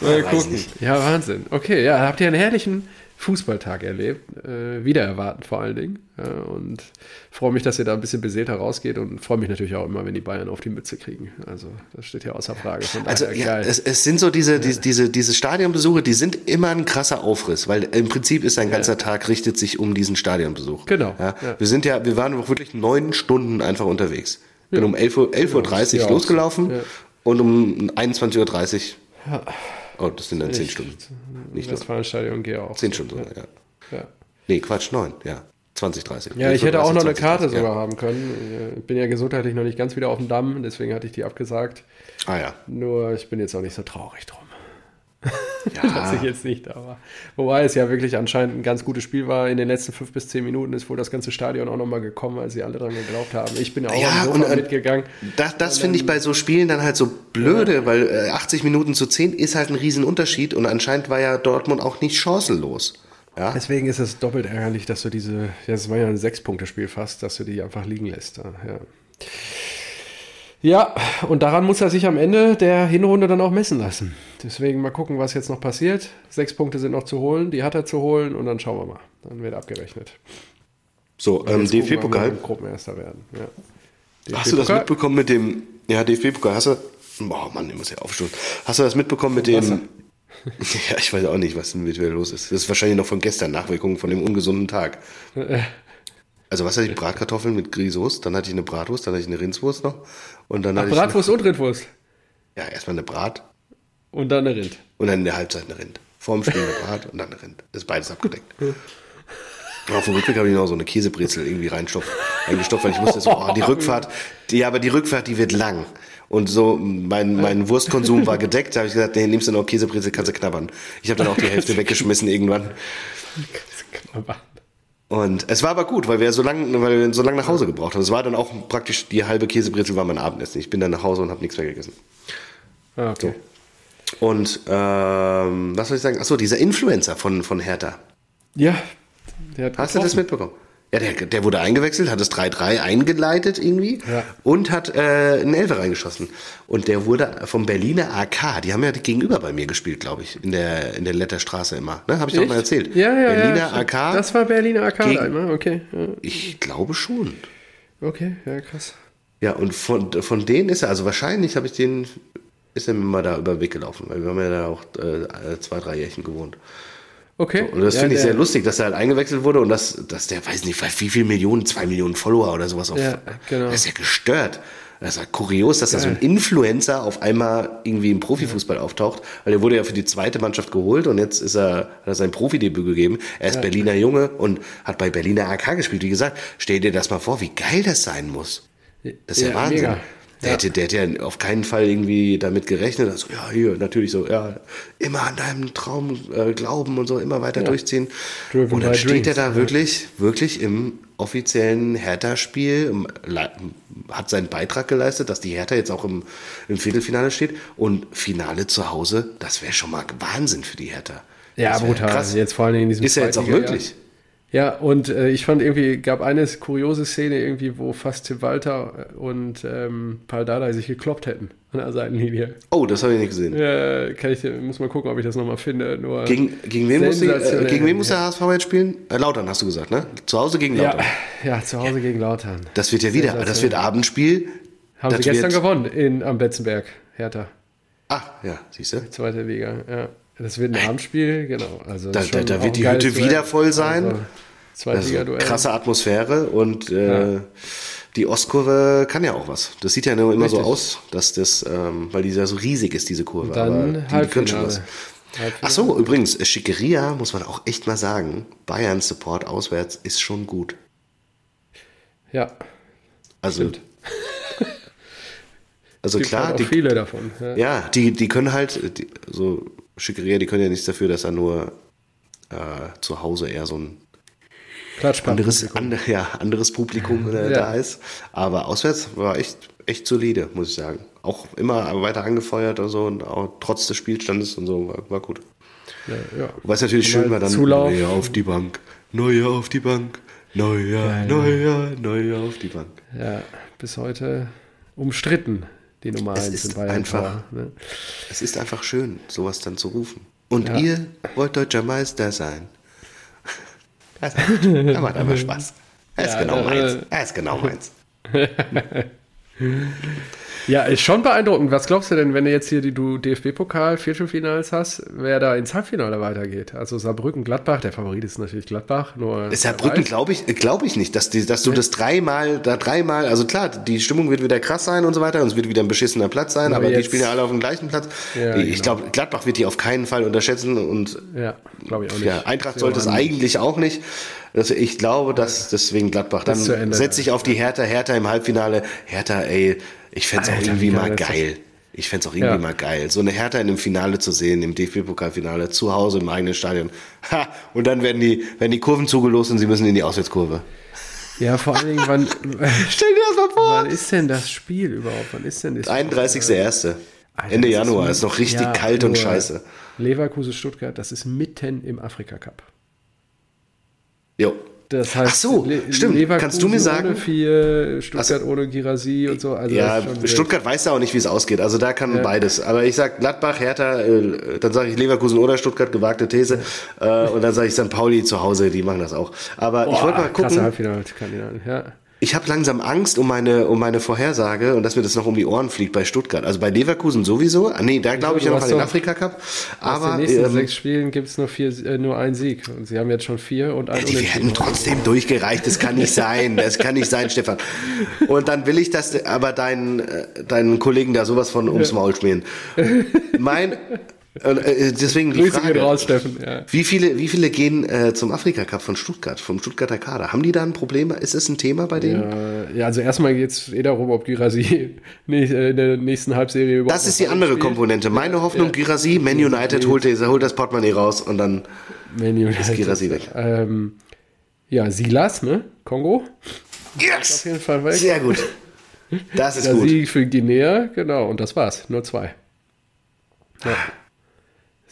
[SPEAKER 2] mal gucken. Ja, Wahnsinn. Okay, ja, habt ihr einen herrlichen Fußballtag erlebt. Äh, wieder erwarten vor allen Dingen. Äh, und freue mich, dass ihr da ein bisschen beseelter rausgeht und freue mich natürlich auch immer, wenn die Bayern auf die Mütze kriegen. Also das steht ja außer Frage.
[SPEAKER 1] also ja, es, es, sind so diese, die, diese, diese Stadionbesuche, die sind immer ein krasser Aufriss, weil im Prinzip ist ein ganzer ja. Tag richtet sich um diesen Stadionbesuch.
[SPEAKER 2] Genau.
[SPEAKER 1] Ja? Wir sind ja, wir waren wirklich neun Stunden einfach unterwegs. Bin um 11.30 Uhr, 11 Uhr losgelaufen und um 21.30 Uhr Oh, das sind dann zehn Stunden.
[SPEAKER 2] Nicht Westfalenstadion gehe auch.
[SPEAKER 1] Zehn Stunden, ja. ja. Nee, Quatsch, neun, ja. 20, 30.
[SPEAKER 2] Ja, ich hätte auch noch 20, eine Karte 30, sogar ja. haben können. Ich bin ja gesundheitlich noch nicht ganz wieder auf dem Damm, deswegen hatte ich die abgesagt.
[SPEAKER 1] Ah ja.
[SPEAKER 2] Nur ich bin jetzt auch nicht so traurig drum. Ja. dass ich jetzt nicht war. Wobei es ja wirklich anscheinend ein ganz gutes Spiel war. In den letzten fünf bis zehn Minuten ist wohl das ganze Stadion auch nochmal gekommen, als sie alle dran geglaubt haben. Ich bin auch ja, und, äh, mitgegangen.
[SPEAKER 1] Das, das finde ich bei so Spielen dann halt so blöde, ja. weil 80 äh, Minuten zu 10 ist halt ein Riesenunterschied und anscheinend war ja Dortmund auch nicht chancenlos. Ja?
[SPEAKER 2] Deswegen ist es doppelt ärgerlich, dass du diese, ja, es war ja ein Sechs-Punkte-Spiel fast, dass du die einfach liegen lässt. Ja. Ja, und daran muss er sich am Ende der Hinrunde dann auch messen lassen. Deswegen mal gucken, was jetzt noch passiert. Sechs Punkte sind noch zu holen, die hat er zu holen und dann schauen wir mal. Dann wird abgerechnet.
[SPEAKER 1] So, ähm, DFB-Pokal.
[SPEAKER 2] Gruppenerster werden.
[SPEAKER 1] Ja. Hast du das mitbekommen mit dem, ja, DFB-Pokal, hast du, boah Mann, ich muss ja aufstoßen. Hast du das mitbekommen mit dem, ja, ich weiß auch nicht, was mit mir los ist. Das ist wahrscheinlich noch von gestern, Nachwirkungen von dem ungesunden Tag. Also was hatte ich? Bratkartoffeln mit Grisauce, dann hatte ich eine Bratwurst, dann hatte ich eine Rindswurst noch. Und dann Ach,
[SPEAKER 2] Bratwurst eine, und Rindwurst?
[SPEAKER 1] Ja, erstmal eine Brat.
[SPEAKER 2] Und dann eine Rind.
[SPEAKER 1] Und dann in der Halbzeit eine Rind. vorm Spiel eine Brat und dann eine Rind. Ist beides abgedeckt. Auf dem Rückweg habe ich noch so eine Käsebrezel irgendwie reingestopft, eingestopft, weil ich wusste, so, oh, die Rückfahrt, die, aber die Rückfahrt, die wird lang. Und so, mein, mein Wurstkonsum war gedeckt, da habe ich gesagt, nee, nimmst du noch Käsebrezel, kannst du knabbern. Ich habe dann auch die Hälfte weggeschmissen irgendwann. Und es war aber gut, weil wir so lange, weil wir so lange nach Hause gebraucht haben. Es war dann auch praktisch die halbe Käsebrezel war mein Abendessen. Ich bin dann nach Hause und habe nichts mehr gegessen.
[SPEAKER 2] Ah, okay.
[SPEAKER 1] So. Und ähm, was soll ich sagen? Achso, dieser Influencer von, von Hertha.
[SPEAKER 2] Ja,
[SPEAKER 1] Hast du das mitbekommen? Ja, der, der wurde eingewechselt, hat das 3-3 eingeleitet irgendwie
[SPEAKER 2] Ja.
[SPEAKER 1] und hat äh, einen Elfer reingeschossen. Und der wurde vom Berliner AK, die haben ja gegenüber bei mir gespielt, glaube ich, in der, in der Letterstraße immer. Ne? Habe ich doch mal erzählt.
[SPEAKER 2] Ja, ja,
[SPEAKER 1] Berliner
[SPEAKER 2] ja.
[SPEAKER 1] AK,
[SPEAKER 2] Das war Berliner AK
[SPEAKER 1] Gegen-
[SPEAKER 2] immer, okay. Ja.
[SPEAKER 1] ich glaube schon.
[SPEAKER 2] Okay, ja, krass.
[SPEAKER 1] Ja, und von, von denen ist er, also wahrscheinlich habe ich den, ist er mir mal da über den Weg gelaufen, weil wir haben ja da auch äh, zwei, drei Jährchen gewohnt.
[SPEAKER 2] Okay.
[SPEAKER 1] Und das
[SPEAKER 2] ja,
[SPEAKER 1] finde ich sehr lustig, dass er halt eingewechselt wurde und dass, dass der, weiß nicht, wie viel Millionen, zwei Millionen Follower oder sowas auf.
[SPEAKER 2] Ja, genau.
[SPEAKER 1] Das ist ja gestört. Das ist ja kurios, dass da so ein Influencer auf einmal irgendwie im Profifußball auftaucht, weil er wurde ja für die zweite Mannschaft geholt und jetzt ist er, hat er sein Profidebüt gegeben. Er ist Berliner Junge und hat bei Berliner AK gespielt. Wie gesagt, stell dir das mal vor, wie geil das sein muss. Das ist ja,
[SPEAKER 2] Ja,
[SPEAKER 1] Wahnsinn.
[SPEAKER 2] mega.
[SPEAKER 1] Der,
[SPEAKER 2] Ja.
[SPEAKER 1] hätte, der hätte ja auf keinen Fall irgendwie damit gerechnet. Also, ja, hier, natürlich so, ja, immer an deinem Traum äh, glauben und so, immer weiter durchziehen.
[SPEAKER 2] Driven
[SPEAKER 1] und dann steht er da
[SPEAKER 2] ja.
[SPEAKER 1] wirklich, wirklich im offiziellen Hertha-Spiel, hat seinen Beitrag geleistet, dass die Hertha jetzt auch im, im Viertelfinale steht. Und Finale zu Hause, das wäre schon mal Wahnsinn für die Hertha.
[SPEAKER 2] Ja, brutal.
[SPEAKER 1] Krass.
[SPEAKER 2] Jetzt vor allem in diesem
[SPEAKER 1] Ist ja jetzt auch möglich.
[SPEAKER 2] Ja, und äh, ich fand irgendwie, gab eine kuriose Szene irgendwie, wo fast Tim Walter und ähm, Paul Dardai sich gekloppt hätten an der Seitenlinie.
[SPEAKER 1] Oh, das habe ich nicht gesehen.
[SPEAKER 2] Äh, kann ich, muss mal gucken, ob ich das nochmal finde. Nur
[SPEAKER 1] Gegen, gegen wen muss, die, äh, gegen wen muss der HSV jetzt spielen? Äh, Lautern hast du gesagt, ne? Zu Hause gegen
[SPEAKER 2] ja,
[SPEAKER 1] Lautern.
[SPEAKER 2] ja, zu Hause gegen Lautern.
[SPEAKER 1] Das wird ja wieder, das wird Abendspiel.
[SPEAKER 2] Haben
[SPEAKER 1] das
[SPEAKER 2] sie gestern gewonnen in, am Betzenberg, Hertha,
[SPEAKER 1] Ah, ja, siehst du?
[SPEAKER 2] zweite Liga. Ja. Das wird ein Abendspiel, genau. Also
[SPEAKER 1] Da, da, da wird die Hütte
[SPEAKER 2] Duell.
[SPEAKER 1] wieder voll sein.
[SPEAKER 2] Also,
[SPEAKER 1] Also,
[SPEAKER 2] Zweitliga-Duell.
[SPEAKER 1] krasse Atmosphäre und äh, die Ostkurve kann ja auch was. Das sieht ja nur immer so
[SPEAKER 2] Richtig.
[SPEAKER 1] aus, dass das, ähm, weil die ja so riesig ist, diese Kurve. aber
[SPEAKER 2] Dann
[SPEAKER 1] die, die können schon was. Ach so, übrigens, Schickeria, muss man auch echt mal sagen, Bayern Support auswärts ist schon gut.
[SPEAKER 2] Ja,
[SPEAKER 1] Also, also
[SPEAKER 2] gibt
[SPEAKER 1] klar,
[SPEAKER 2] halt
[SPEAKER 1] die,
[SPEAKER 2] viele davon. Ja.
[SPEAKER 1] Ja, die, die können halt, die, so Schickeria, die können ja nichts dafür, dass er nur äh, zu Hause eher so ein anderes, ander, ja, anderes Publikum äh,
[SPEAKER 2] Ja.
[SPEAKER 1] da ist. Aber auswärts war echt, echt solide, muss ich sagen. Auch immer weiter angefeuert und so und auch trotz des Spielstandes und so war, war gut.
[SPEAKER 2] Ja, ja.
[SPEAKER 1] Was natürlich schön war dann
[SPEAKER 2] Zulauf.
[SPEAKER 1] Neuer auf die Bank, Neuer auf die Bank, Neuer, Neuer, Neuer auf die Bank.
[SPEAKER 2] ja, bis heute umstritten, die Nummer
[SPEAKER 1] Es
[SPEAKER 2] 1
[SPEAKER 1] ist
[SPEAKER 2] in Bayern.
[SPEAKER 1] einfach-
[SPEAKER 2] war, ne?
[SPEAKER 1] Es ist einfach schön, sowas dann zu rufen. Und
[SPEAKER 2] Ja.
[SPEAKER 1] ihr wollt deutscher Meister sein. Das das macht einfach Spaß. Er ist
[SPEAKER 2] Ja,
[SPEAKER 1] genau
[SPEAKER 2] äh,
[SPEAKER 1] meins. Er ist genau meins.
[SPEAKER 2] Ja, ist schon beeindruckend. Was glaubst du denn, wenn du jetzt hier die du DFB-Pokal Viertelfinals hast, wer da ins Halbfinale weitergeht? Also Saarbrücken, Gladbach, der Favorit ist natürlich Gladbach, nur
[SPEAKER 1] Saarbrücken glaube ich, glaube ich nicht, dass, die, dass du das dreimal, da dreimal, also klar, die Stimmung wird wieder krass sein und so weiter und es wird wieder ein beschissener Platz sein,
[SPEAKER 2] Aber
[SPEAKER 1] aber, die spielen ja alle auf dem gleichen Platz.
[SPEAKER 2] Ja,
[SPEAKER 1] ich
[SPEAKER 2] genau.
[SPEAKER 1] glaube, Gladbach wird die auf keinen Fall unterschätzen und
[SPEAKER 2] Ja, glaube ich auch nicht.
[SPEAKER 1] ja, Eintracht sollte es eigentlich auch nicht. Also ich glaube, dass deswegen Gladbach dann setzt sich auf die Hertha, Hertha im Halbfinale. Hertha, ey, ich fänd's auch
[SPEAKER 2] Alter,
[SPEAKER 1] irgendwie
[SPEAKER 2] wie
[SPEAKER 1] mal
[SPEAKER 2] geil.
[SPEAKER 1] Ich fänd's auch irgendwie
[SPEAKER 2] Ja.
[SPEAKER 1] mal geil. So eine Hertha in einem Finale zu sehen, im DFB-Pokalfinale, zu Hause im eigenen Stadion. Ha, und dann werden die, werden die Kurven zugelost und sie müssen in die Auswärtskurve.
[SPEAKER 2] Ja, vor allen Dingen, wann,
[SPEAKER 1] Stell dir das mal vor!
[SPEAKER 2] wann ist denn das Spiel überhaupt? Wann ist denn das
[SPEAKER 1] 31.01.
[SPEAKER 2] Alter,
[SPEAKER 1] Ende
[SPEAKER 2] das
[SPEAKER 1] Januar,
[SPEAKER 2] ist-
[SPEAKER 1] ist noch richtig
[SPEAKER 2] ja,
[SPEAKER 1] kalt und scheiße.
[SPEAKER 2] Leverkusen, Stuttgart, das ist mitten im Afrika-Cup.
[SPEAKER 1] Jo.
[SPEAKER 2] Das heißt,
[SPEAKER 1] Ach so,
[SPEAKER 2] Le-
[SPEAKER 1] stimmt.
[SPEAKER 2] Leverkusen
[SPEAKER 1] Kannst du mir sagen-
[SPEAKER 2] Ohne vier, Stuttgart ohne Girasi und so. Also
[SPEAKER 1] Ja. Stuttgart weiß ja auch nicht, wie es ausgeht. Also da kann beides. Aber ich sag Gladbach, Hertha, äh, dann sage ich Leverkusen oder Stuttgart, gewagte These. Äh, und dann sage ich St. Pauli zu Hause, die machen das auch. Aber ich
[SPEAKER 2] Boah,
[SPEAKER 1] wollte mal gucken.
[SPEAKER 2] Halbfinalkandidaten, ja.
[SPEAKER 1] Ich habe langsam Angst um meine, um meine Vorhersage und dass mir das noch um die Ohren fliegt bei Stuttgart. Also bei Leverkusen sowieso. Ah, nee, da glaube ich ja noch an den Afrika-Cup.
[SPEAKER 2] Aus
[SPEAKER 1] Aber
[SPEAKER 2] den nächsten
[SPEAKER 1] ähm,
[SPEAKER 2] sechs Spielen gibt es nur, vier, äh, nur einen Sieg. Und sie haben jetzt schon vier und einen
[SPEAKER 1] Die werden trotzdem durchgereicht. Das kann nicht sein. Das kann nicht sein, Stefan. Und dann will ich, dass du aber deinen, äh, deinen Kollegen da sowas von ums Maul schmieren. Mein, Äh, deswegen die
[SPEAKER 2] Grüße Frage, raus, Steffen.
[SPEAKER 1] Ja. Wie, viele, wie viele gehen äh, zum Afrika Cup von Stuttgart, vom Stuttgarter Kader? Haben die da ein Problem? Ist es ein Thema bei denen?
[SPEAKER 2] Ja, ja also erstmal geht es eh darum, ob Girasi äh, in der nächsten Halbserie
[SPEAKER 1] überhaupt. Das ist die andere spielt. Komponente. Meine Hoffnung, ja. Girasi, Man United holt, holt das Portemonnaie raus und dann
[SPEAKER 2] Man United. ist Girasi weg. Ähm, ja, Silas, ne? Kongo.
[SPEAKER 1] Yes! Auf jeden Fall weg. Sehr gut. Das ist der gut.
[SPEAKER 2] Sieg für Guinea, genau, und das war's. Nur zwei. Ja.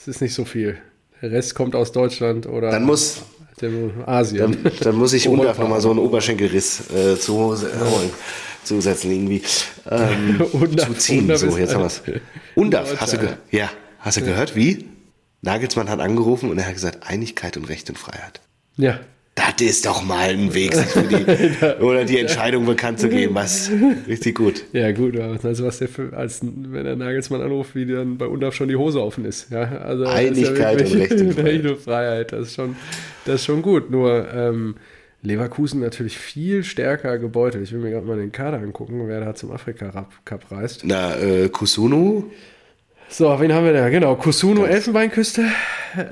[SPEAKER 2] Es ist nicht so viel. Der Rest kommt aus Deutschland oder
[SPEAKER 1] dann muss,
[SPEAKER 2] dem Asien.
[SPEAKER 1] Dann, dann muss ich Undaf nochmal so einen Oberschenkelriss äh, zu Hause holen. Zusetzen irgendwie. Ähm, Undaf, zu ziehen. Undaf so, jetzt haben wir es. Undaf, hast du, ge ja, hast du gehört, wie? Nagelsmann hat angerufen und er hat gesagt, Einigkeit und Recht und Freiheit.
[SPEAKER 2] Ja.
[SPEAKER 1] Das ist doch mal ein Weg, sich für die, oder die Entscheidung bekannt zu geben. Was richtig gut.
[SPEAKER 2] Ja, gut. Also was der für, als wenn der Nagelsmann anruft, wie dann bei UNDAF schon die Hose offen ist. Ja, also
[SPEAKER 1] Einigkeit
[SPEAKER 2] ist
[SPEAKER 1] ja und
[SPEAKER 2] Recht und Freiheit. Das ist schon, das ist schon gut. Nur ähm, natürlich viel stärker gebeutelt. Ich will mir gerade mal den Kader angucken, wer da zum Afrika-Cup reist.
[SPEAKER 1] Na, äh, Kusunu
[SPEAKER 2] so, wen haben wir da? Genau, Kusuno, Elfenbeinküste.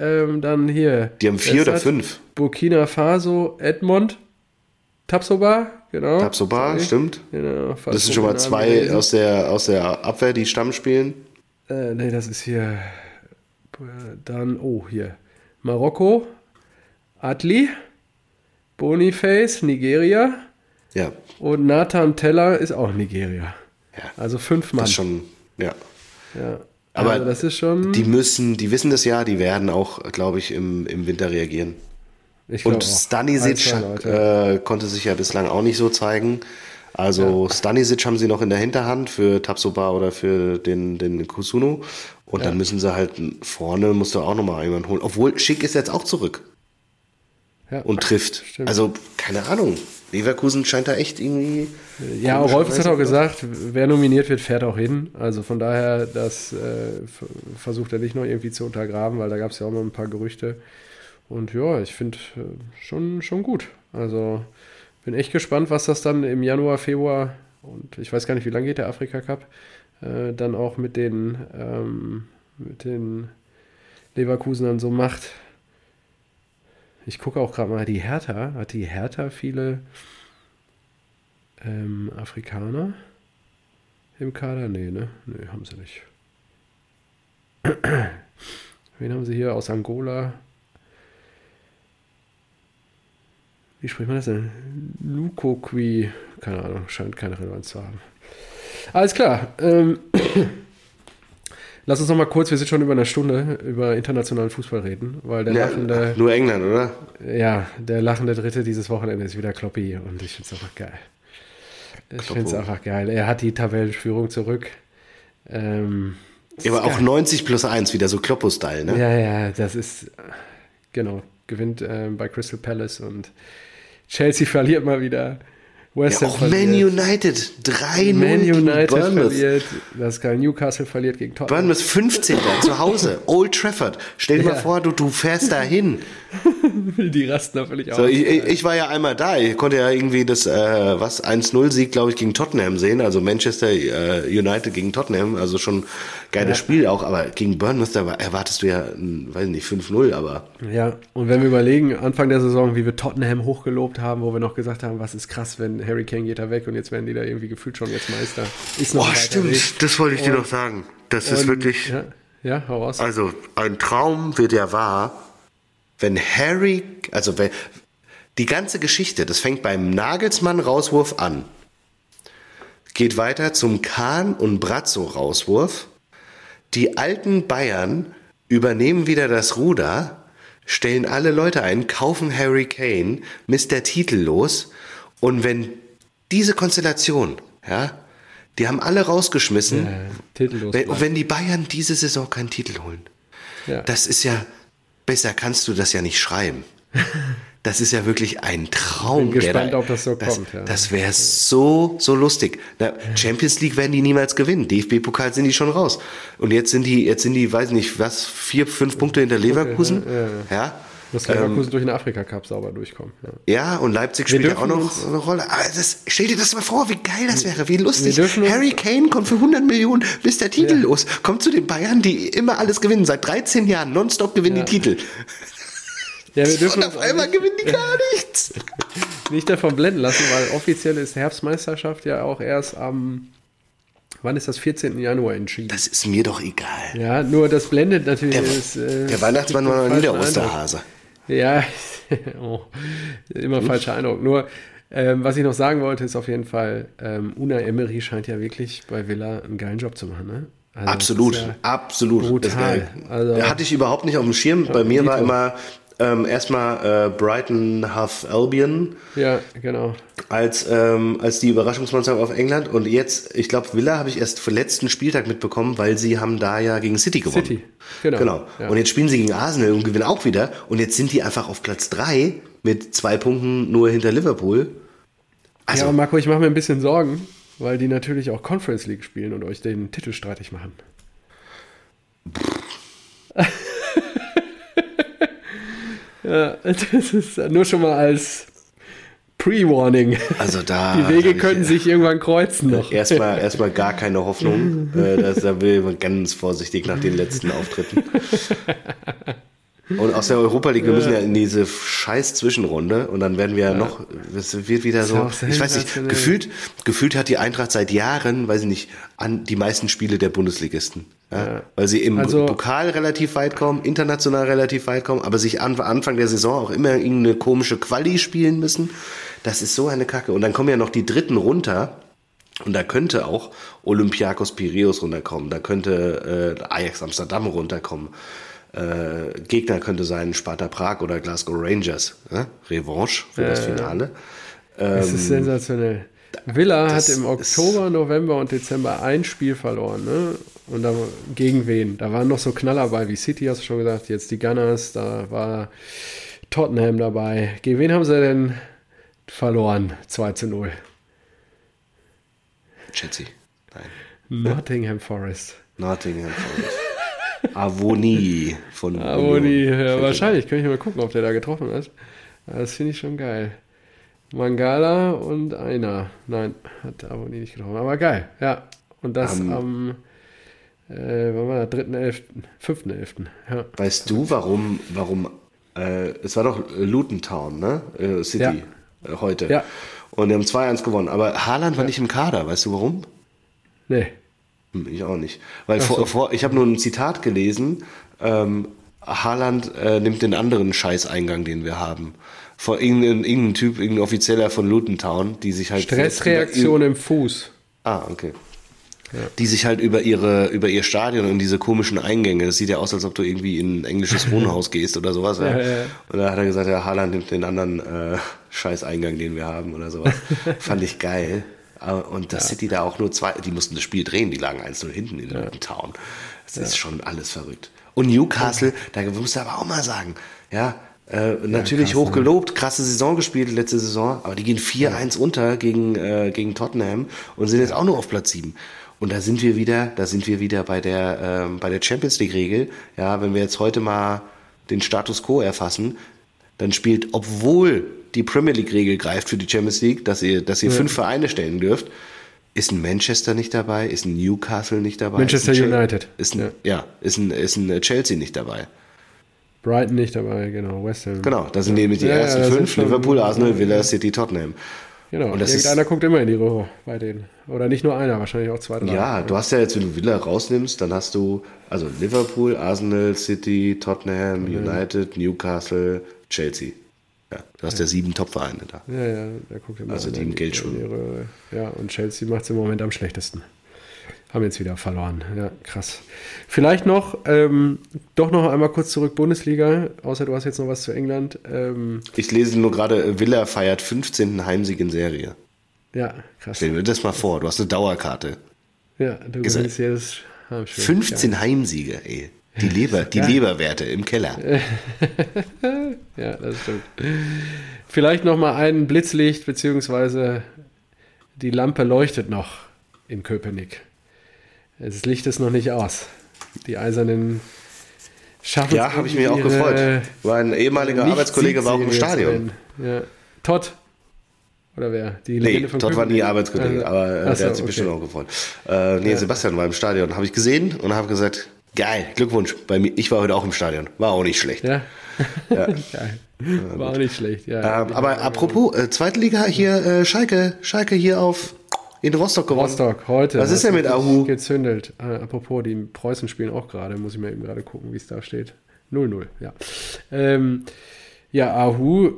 [SPEAKER 2] Ähm, dann hier.
[SPEAKER 1] Die haben vier oder fünf.
[SPEAKER 2] Burkina Faso, Edmond, Tapsoba, genau.
[SPEAKER 1] Tapsoba, Sorry. stimmt. Genau, das sind schon mal zwei aus der, aus der Abwehr, die Stamm spielen.
[SPEAKER 2] Äh, nee, das ist hier. Dann, oh, hier. Marokko, Atli, Boniface, Nigeria.
[SPEAKER 1] Ja.
[SPEAKER 2] Und Nathan Teller ist auch Nigeria. Ja. Also fünf Mann.
[SPEAKER 1] Das ist schon, ja.
[SPEAKER 2] Ja.
[SPEAKER 1] Aber also das ist schon. Die müssen, die wissen das ja, die werden auch, glaube ich, im, im Winter reagieren. Und Stanisic äh, konnte sich ja bislang auch nicht so zeigen. Also ja. Stanisic haben sie noch in der Hinterhand für Tapsoba oder für den, den Kusuno. Und ja. dann müssen sie halt vorne, musst du auch nochmal jemanden holen. Obwohl Schick ist jetzt auch zurück. Ja. Und trifft. Stimmt. Also, keine Ahnung. Leverkusen scheint da echt irgendwie.
[SPEAKER 2] Ja, Rolfes hat auch gesagt, wer nominiert wird, fährt auch hin. Also von daher, das äh, versucht er nicht noch irgendwie zu untergraben, weil da gab es ja auch noch ein paar Gerüchte. Und ja, ich finde äh, schon, schon gut. Also bin echt gespannt, was das dann im Januar, Februar und ich weiß gar nicht, wie lange geht der Afrika Cup, äh, dann auch mit den, ähm, mit den Leverkusenern so macht. Ich gucke auch gerade mal, die Hertha, hat die Hertha viele ähm, Afrikaner im Kader? Nee, ne? Nee, haben sie nicht. Wen haben sie hier aus Angola? Wie spricht man das denn? Lukoqui. Keine Ahnung, scheint keine Relevanz zu haben. Alles klar. Ähm, Lass uns noch mal kurz, wir sind schon über eine Stunde, über internationalen Fußball reden, weil der ja, lachende.
[SPEAKER 1] Nur England, oder?
[SPEAKER 2] Ja, der lachende Dritte dieses Wochenende ist wieder Kloppi und ich finde es einfach geil. Ich finde es einfach geil. Er hat die Tabellenführung zurück. Ähm,
[SPEAKER 1] aber auch 90 plus 1, wieder so Kloppo-Style, ne?
[SPEAKER 2] Ja, ja, das ist, genau, gewinnt äh, bei Crystal Palace und Chelsea verliert mal wieder.
[SPEAKER 1] West ja, auch Man United 3-0
[SPEAKER 2] Man United Bournemouth. verliert, das kann Newcastle verliert gegen Tottenham.
[SPEAKER 1] Bournemouth 15. zu Hause, Old Trafford. Stell dir ja. mal vor, du, du fährst da hin.
[SPEAKER 2] Die rasten da völlig
[SPEAKER 1] so, Ich, ich, war ja einmal da, ich konnte ja irgendwie das, äh, was, 1-0-Sieg, glaube ich, gegen Tottenham sehen, also Manchester äh, United gegen Tottenham, also schon geiles ja. Spiel auch, aber gegen Bournemouth, da erwartest du ja, weiß nicht, 5-0, aber.
[SPEAKER 2] Ja, und wenn wir überlegen, Anfang der Saison, wie wir Tottenham hochgelobt haben, wo wir noch gesagt haben, was ist krass, wenn Harry Kane geht da weg und jetzt werden die da irgendwie gefühlt schon jetzt Meister.
[SPEAKER 1] Ist noch oh, stimmt, Weg. das wollte ich und, dir noch sagen. Das ist wirklich.
[SPEAKER 2] Ja, ja, hau raus.
[SPEAKER 1] Also, ein Traum wird ja wahr, wenn Harry, also wenn, die ganze Geschichte, das fängt beim Nagelsmann-Rauswurf an, geht weiter zum Kahn- und Brazzo-Rauswurf. Die alten Bayern übernehmen wieder das Ruder, stellen alle Leute ein, kaufen Harry Kane, misst der Titel los und wenn diese Konstellation, ja, die haben alle rausgeschmissen. Ja, titellos. Wenn, wenn, die Bayern diese Saison keinen Titel holen, ja. das ist ja, besser kannst du das ja nicht schreiben. Das ist ja wirklich ein Traum.
[SPEAKER 2] Bin gespannt, da, ob das so
[SPEAKER 1] das,
[SPEAKER 2] kommt. Ja.
[SPEAKER 1] Das wäre so, so lustig. Na, Champions League werden die niemals gewinnen. DFB-Pokal sind die schon raus. Und jetzt sind die, jetzt sind die, weiß nicht, was, vier, fünf Punkte hinter Leverkusen. Ja.
[SPEAKER 2] Muss Leverkusen ähm, durch den Afrika-Cup sauber durchkommen.
[SPEAKER 1] Ja, ja und Leipzig spielt ja auch noch eine Rolle. Aber das, stell dir das mal vor, wie geil das wäre, wie lustig. Harry Kane kommt für 100 Millionen, bis der Titel ja. los. Kommt zu den Bayern, die immer alles gewinnen. Seit 13 Jahren nonstop gewinnen ja. die Titel.
[SPEAKER 2] Ja, wir dürfen und auf einmal gewinnen die gar nichts. Nicht davon blenden lassen, weil offiziell ist Herbstmeisterschaft ja auch erst am Wann ist das 14. Januar entschieden?
[SPEAKER 1] Das ist mir doch egal.
[SPEAKER 2] Ja, nur das blendet natürlich.
[SPEAKER 1] Der,
[SPEAKER 2] das,
[SPEAKER 1] äh, der Weihnachtsmann war noch nie der Osterhase.
[SPEAKER 2] Ja, oh, immer falscher Eindruck. Nur, ähm, was ich noch sagen wollte, ist auf jeden Fall, ähm, Una Emery scheint ja wirklich bei Villa einen geilen Job zu machen. Ne?
[SPEAKER 1] Also absolut, ja absolut. Brutal. Also, hatte ich überhaupt nicht auf dem Schirm. Bei mir war immer ähm, erstmal äh, Brighton Half Albion.
[SPEAKER 2] Ja, genau.
[SPEAKER 1] Als, ähm, als die Überraschungsmannschaft auf England. Und jetzt, ich glaube, Villa habe ich erst für letzten Spieltag mitbekommen, weil sie haben da ja gegen City gewonnen. City, genau. genau. Ja. Und jetzt spielen sie gegen Arsenal und gewinnen auch wieder. Und jetzt sind die einfach auf Platz 3 mit zwei Punkten nur hinter Liverpool.
[SPEAKER 2] Also, ja, Marco, ich mache mir ein bisschen Sorgen, weil die natürlich auch Conference League spielen und euch den Titel streitig machen. Ja, das ist nur schon mal als Pre-Warning.
[SPEAKER 1] Also da.
[SPEAKER 2] Die Wege könnten sich irgendwann kreuzen noch.
[SPEAKER 1] Erstmal, erstmal gar keine Hoffnung. Äh, da will man ganz vorsichtig nach den letzten Auftritten. Und aus der Europa League, wir müssen ja in diese scheiß Zwischenrunde und dann werden wir ja noch, es wird wieder so, ich weiß nicht, gefühlt, gefühlt hat die Eintracht seit Jahren, weiß ich nicht, an die meisten Spiele der Bundesligisten. Ja, ja. Weil sie im also, Pokal relativ weit kommen, international relativ weit kommen, aber sich an Anfang der Saison auch immer irgendeine komische Quali spielen müssen. Das ist so eine Kacke. Und dann kommen ja noch die Dritten runter. Und da könnte auch Olympiakos Piraeus runterkommen, da könnte äh, Ajax Amsterdam runterkommen. Äh, Gegner könnte sein Sparta Prag oder Glasgow Rangers. Ja? Revanche für äh, das Finale.
[SPEAKER 2] das ist ähm, sensationell. Villa hat im Oktober, November und Dezember ein Spiel verloren. Ne? Und da, gegen wen? Da waren noch so Knaller bei wie City, hast du schon gesagt. Jetzt die Gunners, da war Tottenham dabei. Gegen wen haben sie denn verloren? 2 zu 0.
[SPEAKER 1] Chelsea.
[SPEAKER 2] Nein. Nottingham Forest.
[SPEAKER 1] Nottingham Forest. Avoni von
[SPEAKER 2] Avoni, ja, wahrscheinlich. Kann ich mal gucken, ob der da getroffen hat. Das finde ich schon geil. Mangala und einer. Nein, hat Avoni nicht getroffen. Aber geil, ja. Und das um, am, äh, wann war der? 3.11., 5.11. Ja.
[SPEAKER 1] Weißt du, warum, warum, äh, es war doch Luton Town, ne? Äh, City, ja. äh, heute. Ja. Und die haben 2-1 gewonnen. Aber Haaland war nicht im Kader, weißt du warum?
[SPEAKER 2] Nee.
[SPEAKER 1] Hm, ich auch nicht. Weil so. vor, vor, ich habe nur ein Zitat gelesen, ähm, Haaland äh, nimmt den anderen Scheißeingang, den wir haben. Vor irgendeinem irgendein Typ, irgendein Offizieller von Luton Town, die sich halt.
[SPEAKER 2] Stressreaktion im Fuß.
[SPEAKER 1] Ah, okay. Ja. Die sich halt über ihre, über ihr Stadion und diese komischen Eingänge, das sieht ja aus, als ob du irgendwie in ein englisches Wohnhaus gehst oder sowas. Ja. Ja, und da hat er gesagt, ja, Haaland nimmt den anderen äh, Scheißeingang, den wir haben oder sowas. Fand ich geil. Und das ja. City da auch nur zwei, die mussten das Spiel drehen, die lagen 1-0 hinten in ja. Town. Das ja. ist schon alles verrückt. Und Newcastle, da musst du aber auch mal sagen, ja, äh, natürlich krass, hoch gelobt, krasse Saison gespielt letzte Saison, aber die gehen 4-1 unter gegen, äh, gegen Tottenham und sind jetzt auch nur auf Platz 7. Und da sind wir wieder, da sind wir wieder bei der, ähm, bei der Champions League Regel. Ja, wenn wir jetzt heute mal den Status Quo erfassen, dann spielt, obwohl die Premier League-Regel greift für die Champions League, dass ihr, dass ihr ja. fünf Vereine stellen dürft. Ist ein Manchester nicht dabei? Ist ein Newcastle nicht dabei?
[SPEAKER 2] Manchester ist United.
[SPEAKER 1] Ist ein, ja. ja, ist, ein, ist ein Chelsea nicht dabei.
[SPEAKER 2] Brighton nicht dabei, genau. West Ham.
[SPEAKER 1] Genau, da sind ja. nämlich die ersten fünf: Liverpool, Arsenal, Villa, City, Tottenham.
[SPEAKER 2] Genau, und das irgendeiner ist, guckt immer in die Röhre bei denen. Oder nicht nur einer, wahrscheinlich auch zwei, drei.
[SPEAKER 1] Ja, du hast ja jetzt, wenn du Villa rausnimmst, dann hast du also Liverpool, Arsenal, City, Tottenham, United, Newcastle, Chelsea. Ja, du hast ja, ja sieben Top-Vereine da.
[SPEAKER 2] Ja, ja, da guckt immer
[SPEAKER 1] Also die im Geld schon.
[SPEAKER 2] Ja, und Chelsea macht es im Moment am schlechtesten. Haben jetzt wieder verloren. Ja, krass. Vielleicht noch, ähm, doch noch einmal kurz zurück Bundesliga, außer du hast jetzt noch was zu England. Ähm,
[SPEAKER 1] ich lese nur gerade, Villa feiert 15. Heimsieg in Serie.
[SPEAKER 2] Ja, krass.
[SPEAKER 1] Stell dir das mal vor, du hast eine Dauerkarte.
[SPEAKER 2] Ja, du gewinnst jedes
[SPEAKER 1] Heimspiel. 15 ja. Heimsiege, ey. Die Leber, die ja. Leberwerte im Keller.
[SPEAKER 2] ja, das stimmt. Vielleicht noch mal ein Blitzlicht, beziehungsweise die Lampe leuchtet noch in Köpenick. Das Licht ist noch nicht aus. Die eisernen
[SPEAKER 1] Schaffen ja, habe ich mich auch gefreut. War ein ehemaliger Arbeitskollege, war auch im Stadion.
[SPEAKER 2] Ja. Todd. Oder wer?
[SPEAKER 1] Die Legende nee, von Todd war nie Arbeitskollege, also, aber äh, so, der hat sich okay. bestimmt auch gefreut. Äh, nee, ja. Sebastian war im Stadion. Habe ich gesehen und habe gesagt, geil, Glückwunsch. Bei mir, ich war heute auch im Stadion. War auch nicht schlecht.
[SPEAKER 2] Ja. ja. geil. War auch nicht schlecht, ja.
[SPEAKER 1] Ähm, aber apropos, äh, zweite Liga hier, äh, Schalke, Schalke hier auf in Rostock gewonnen.
[SPEAKER 2] Rostock, heute.
[SPEAKER 1] Was ist denn mit Ahu?
[SPEAKER 2] Gezündelt. Äh, apropos, die Preußen spielen auch gerade, muss ich mir eben gerade gucken, wie es da steht. 0-0, ja. Ähm, ja, Ahu,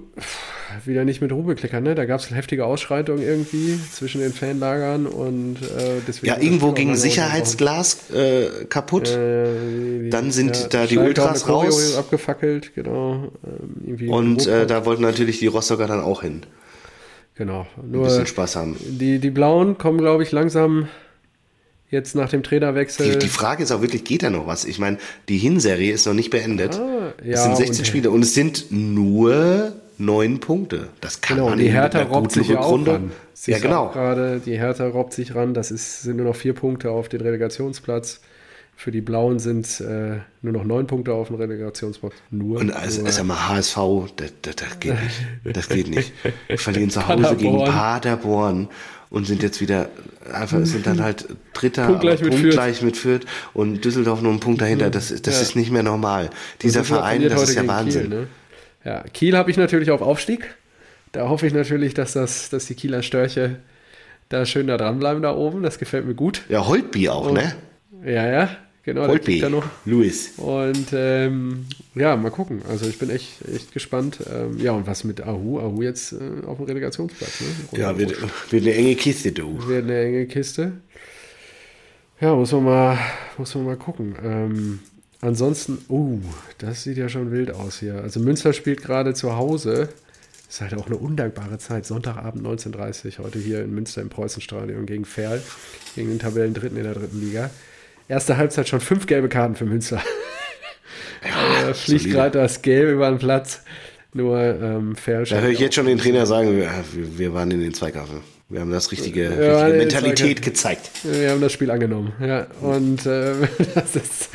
[SPEAKER 2] wieder nicht mit Ruhe klickern, ne? Da gab es heftige Ausschreitungen irgendwie zwischen den Fanlagern und äh,
[SPEAKER 1] deswegen. Ja, irgendwo ging Sicherheitsglas äh, kaputt. Äh, Dann sind ja, da die Ultras raus.
[SPEAKER 2] abgefackelt, genau.
[SPEAKER 1] Ähm, und äh, da wollten natürlich die Rostocker dann auch hin.
[SPEAKER 2] Genau.
[SPEAKER 1] Nur Ein bisschen Spaß haben.
[SPEAKER 2] Die, die Blauen kommen, glaube ich, langsam jetzt nach dem Trainerwechsel.
[SPEAKER 1] Die, die, Frage ist auch wirklich, geht da noch was? Ich meine, die Hinserie ist noch nicht beendet. Ah, ja, es sind 16 und, Spiele und es sind nur neun Punkte. Das kann
[SPEAKER 2] genau,
[SPEAKER 1] man
[SPEAKER 2] die Hertha robbt sich ja auch ran.
[SPEAKER 1] ja, genau.
[SPEAKER 2] Gerade die Hertha robbt sich ran. Das ist, sind nur noch vier Punkte auf den Relegationsplatz. Für die Blauen sind äh, nur noch neun Punkte auf dem Relegationsplatz. Nur.
[SPEAKER 1] Und als, als mal HSV, das, das, das, geht nicht. Das geht nicht. Wir verlieren zu Hause gegen Paderborn und sind jetzt wieder einfach sind dann halt Dritter,
[SPEAKER 2] punktgleich, mit,
[SPEAKER 1] punktgleich mit Fürth und Düsseldorf nur einen Punkt dahinter. Das, das ja. ist nicht mehr normal. Dieser Verein, das ist ja Wahnsinn.
[SPEAKER 2] Kiel, ne? Ja, Kiel habe ich natürlich auf Aufstieg. Da hoffe ich natürlich, dass, das, dass die Kieler Störche da schön da dranbleiben da oben. Das gefällt mir gut.
[SPEAKER 1] Ja, Holtby auch, und, ne?
[SPEAKER 2] Ja, ja. Genau,
[SPEAKER 1] Holtby, noch. Luis.
[SPEAKER 2] Und ähm, ja, mal gucken. Also ich bin echt, echt gespannt. Ähm, ja, und was mit Ahu? Ahu jetzt äh, auf dem Relegationsplatz.
[SPEAKER 1] Ne? Ja, wird, wird, eine enge Kiste, du.
[SPEAKER 2] Wird eine enge Kiste. Ja, muss man mal, muss man mal gucken. Ähm, ansonsten, uh, das sieht ja schon wild aus hier. Also Münster spielt gerade zu Hause. Ist halt auch eine undankbare Zeit. Sonntagabend 19.30 Uhr, heute hier in Münster im Preußenstadion gegen Ferl, gegen den Tabellendritten in der dritten Liga erste Halbzeit schon fünf gelbe Karten für Münster. Ja, äh, fliegt gerade das Gelb über den Platz. Nur ähm,
[SPEAKER 1] fair. Da höre ich jetzt schon den Trainer sagen, wir, wir waren in den Zweikampf. Wir haben das richtige, richtige Mentalität gezeigt.
[SPEAKER 2] Wir haben das Spiel angenommen. Ja, und äh, das ist,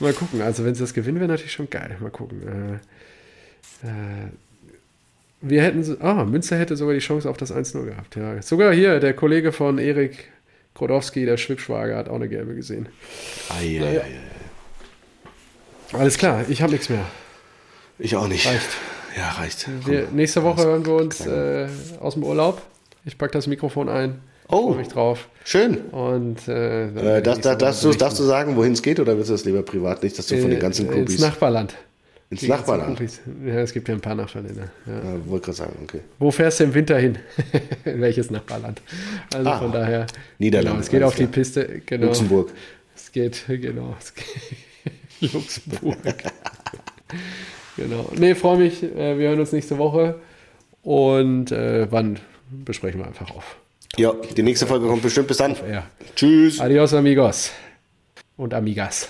[SPEAKER 2] mal gucken. Also, wenn sie das gewinnen, wäre natürlich schon geil. Mal gucken. Äh, äh, wir hätten, ah, Münster hätte sogar die Chance auf das 1-0 gehabt. Ja. Sogar hier, der Kollege von Erik Krodowski, der Schwibschwager, hat auch eine gelbe gesehen.
[SPEAKER 1] Ai, naja.
[SPEAKER 2] Alles klar, ich habe nichts mehr.
[SPEAKER 1] Ich auch nicht.
[SPEAKER 2] Reicht.
[SPEAKER 1] Ja, reicht.
[SPEAKER 2] Wir, nächste Woche hören wir uns äh, aus dem Urlaub. Ich packe das Mikrofon ein.
[SPEAKER 1] Oh,
[SPEAKER 2] mich drauf.
[SPEAKER 1] Schön.
[SPEAKER 2] Und
[SPEAKER 1] äh, äh, das, das, darfst, du, darfst du sagen, wohin es geht, oder willst du das lieber privat nicht, dass du von den ganzen
[SPEAKER 2] Groupies... Ins Nachbarland.
[SPEAKER 1] Ins Nachbarland?
[SPEAKER 2] Ja, es gibt ja ein paar Nachbarländer. Ja. Ja,
[SPEAKER 1] wollte gerade sagen, okay.
[SPEAKER 2] Wo fährst du im Winter hin? In welches Nachbarland? Also ah, von daher.
[SPEAKER 1] Niederlande.
[SPEAKER 2] Genau, es geht auf klar. die Piste. Genau.
[SPEAKER 1] Luxemburg.
[SPEAKER 2] Es geht, genau. Es geht, Luxemburg. genau. Nee, freue mich. Äh, wir hören uns nächste Woche. Und äh, wann besprechen wir einfach auf.
[SPEAKER 1] Ja, die nächste Folge kommt bestimmt. Bis dann. Tschüss.
[SPEAKER 2] Adios, amigos. Und amigas.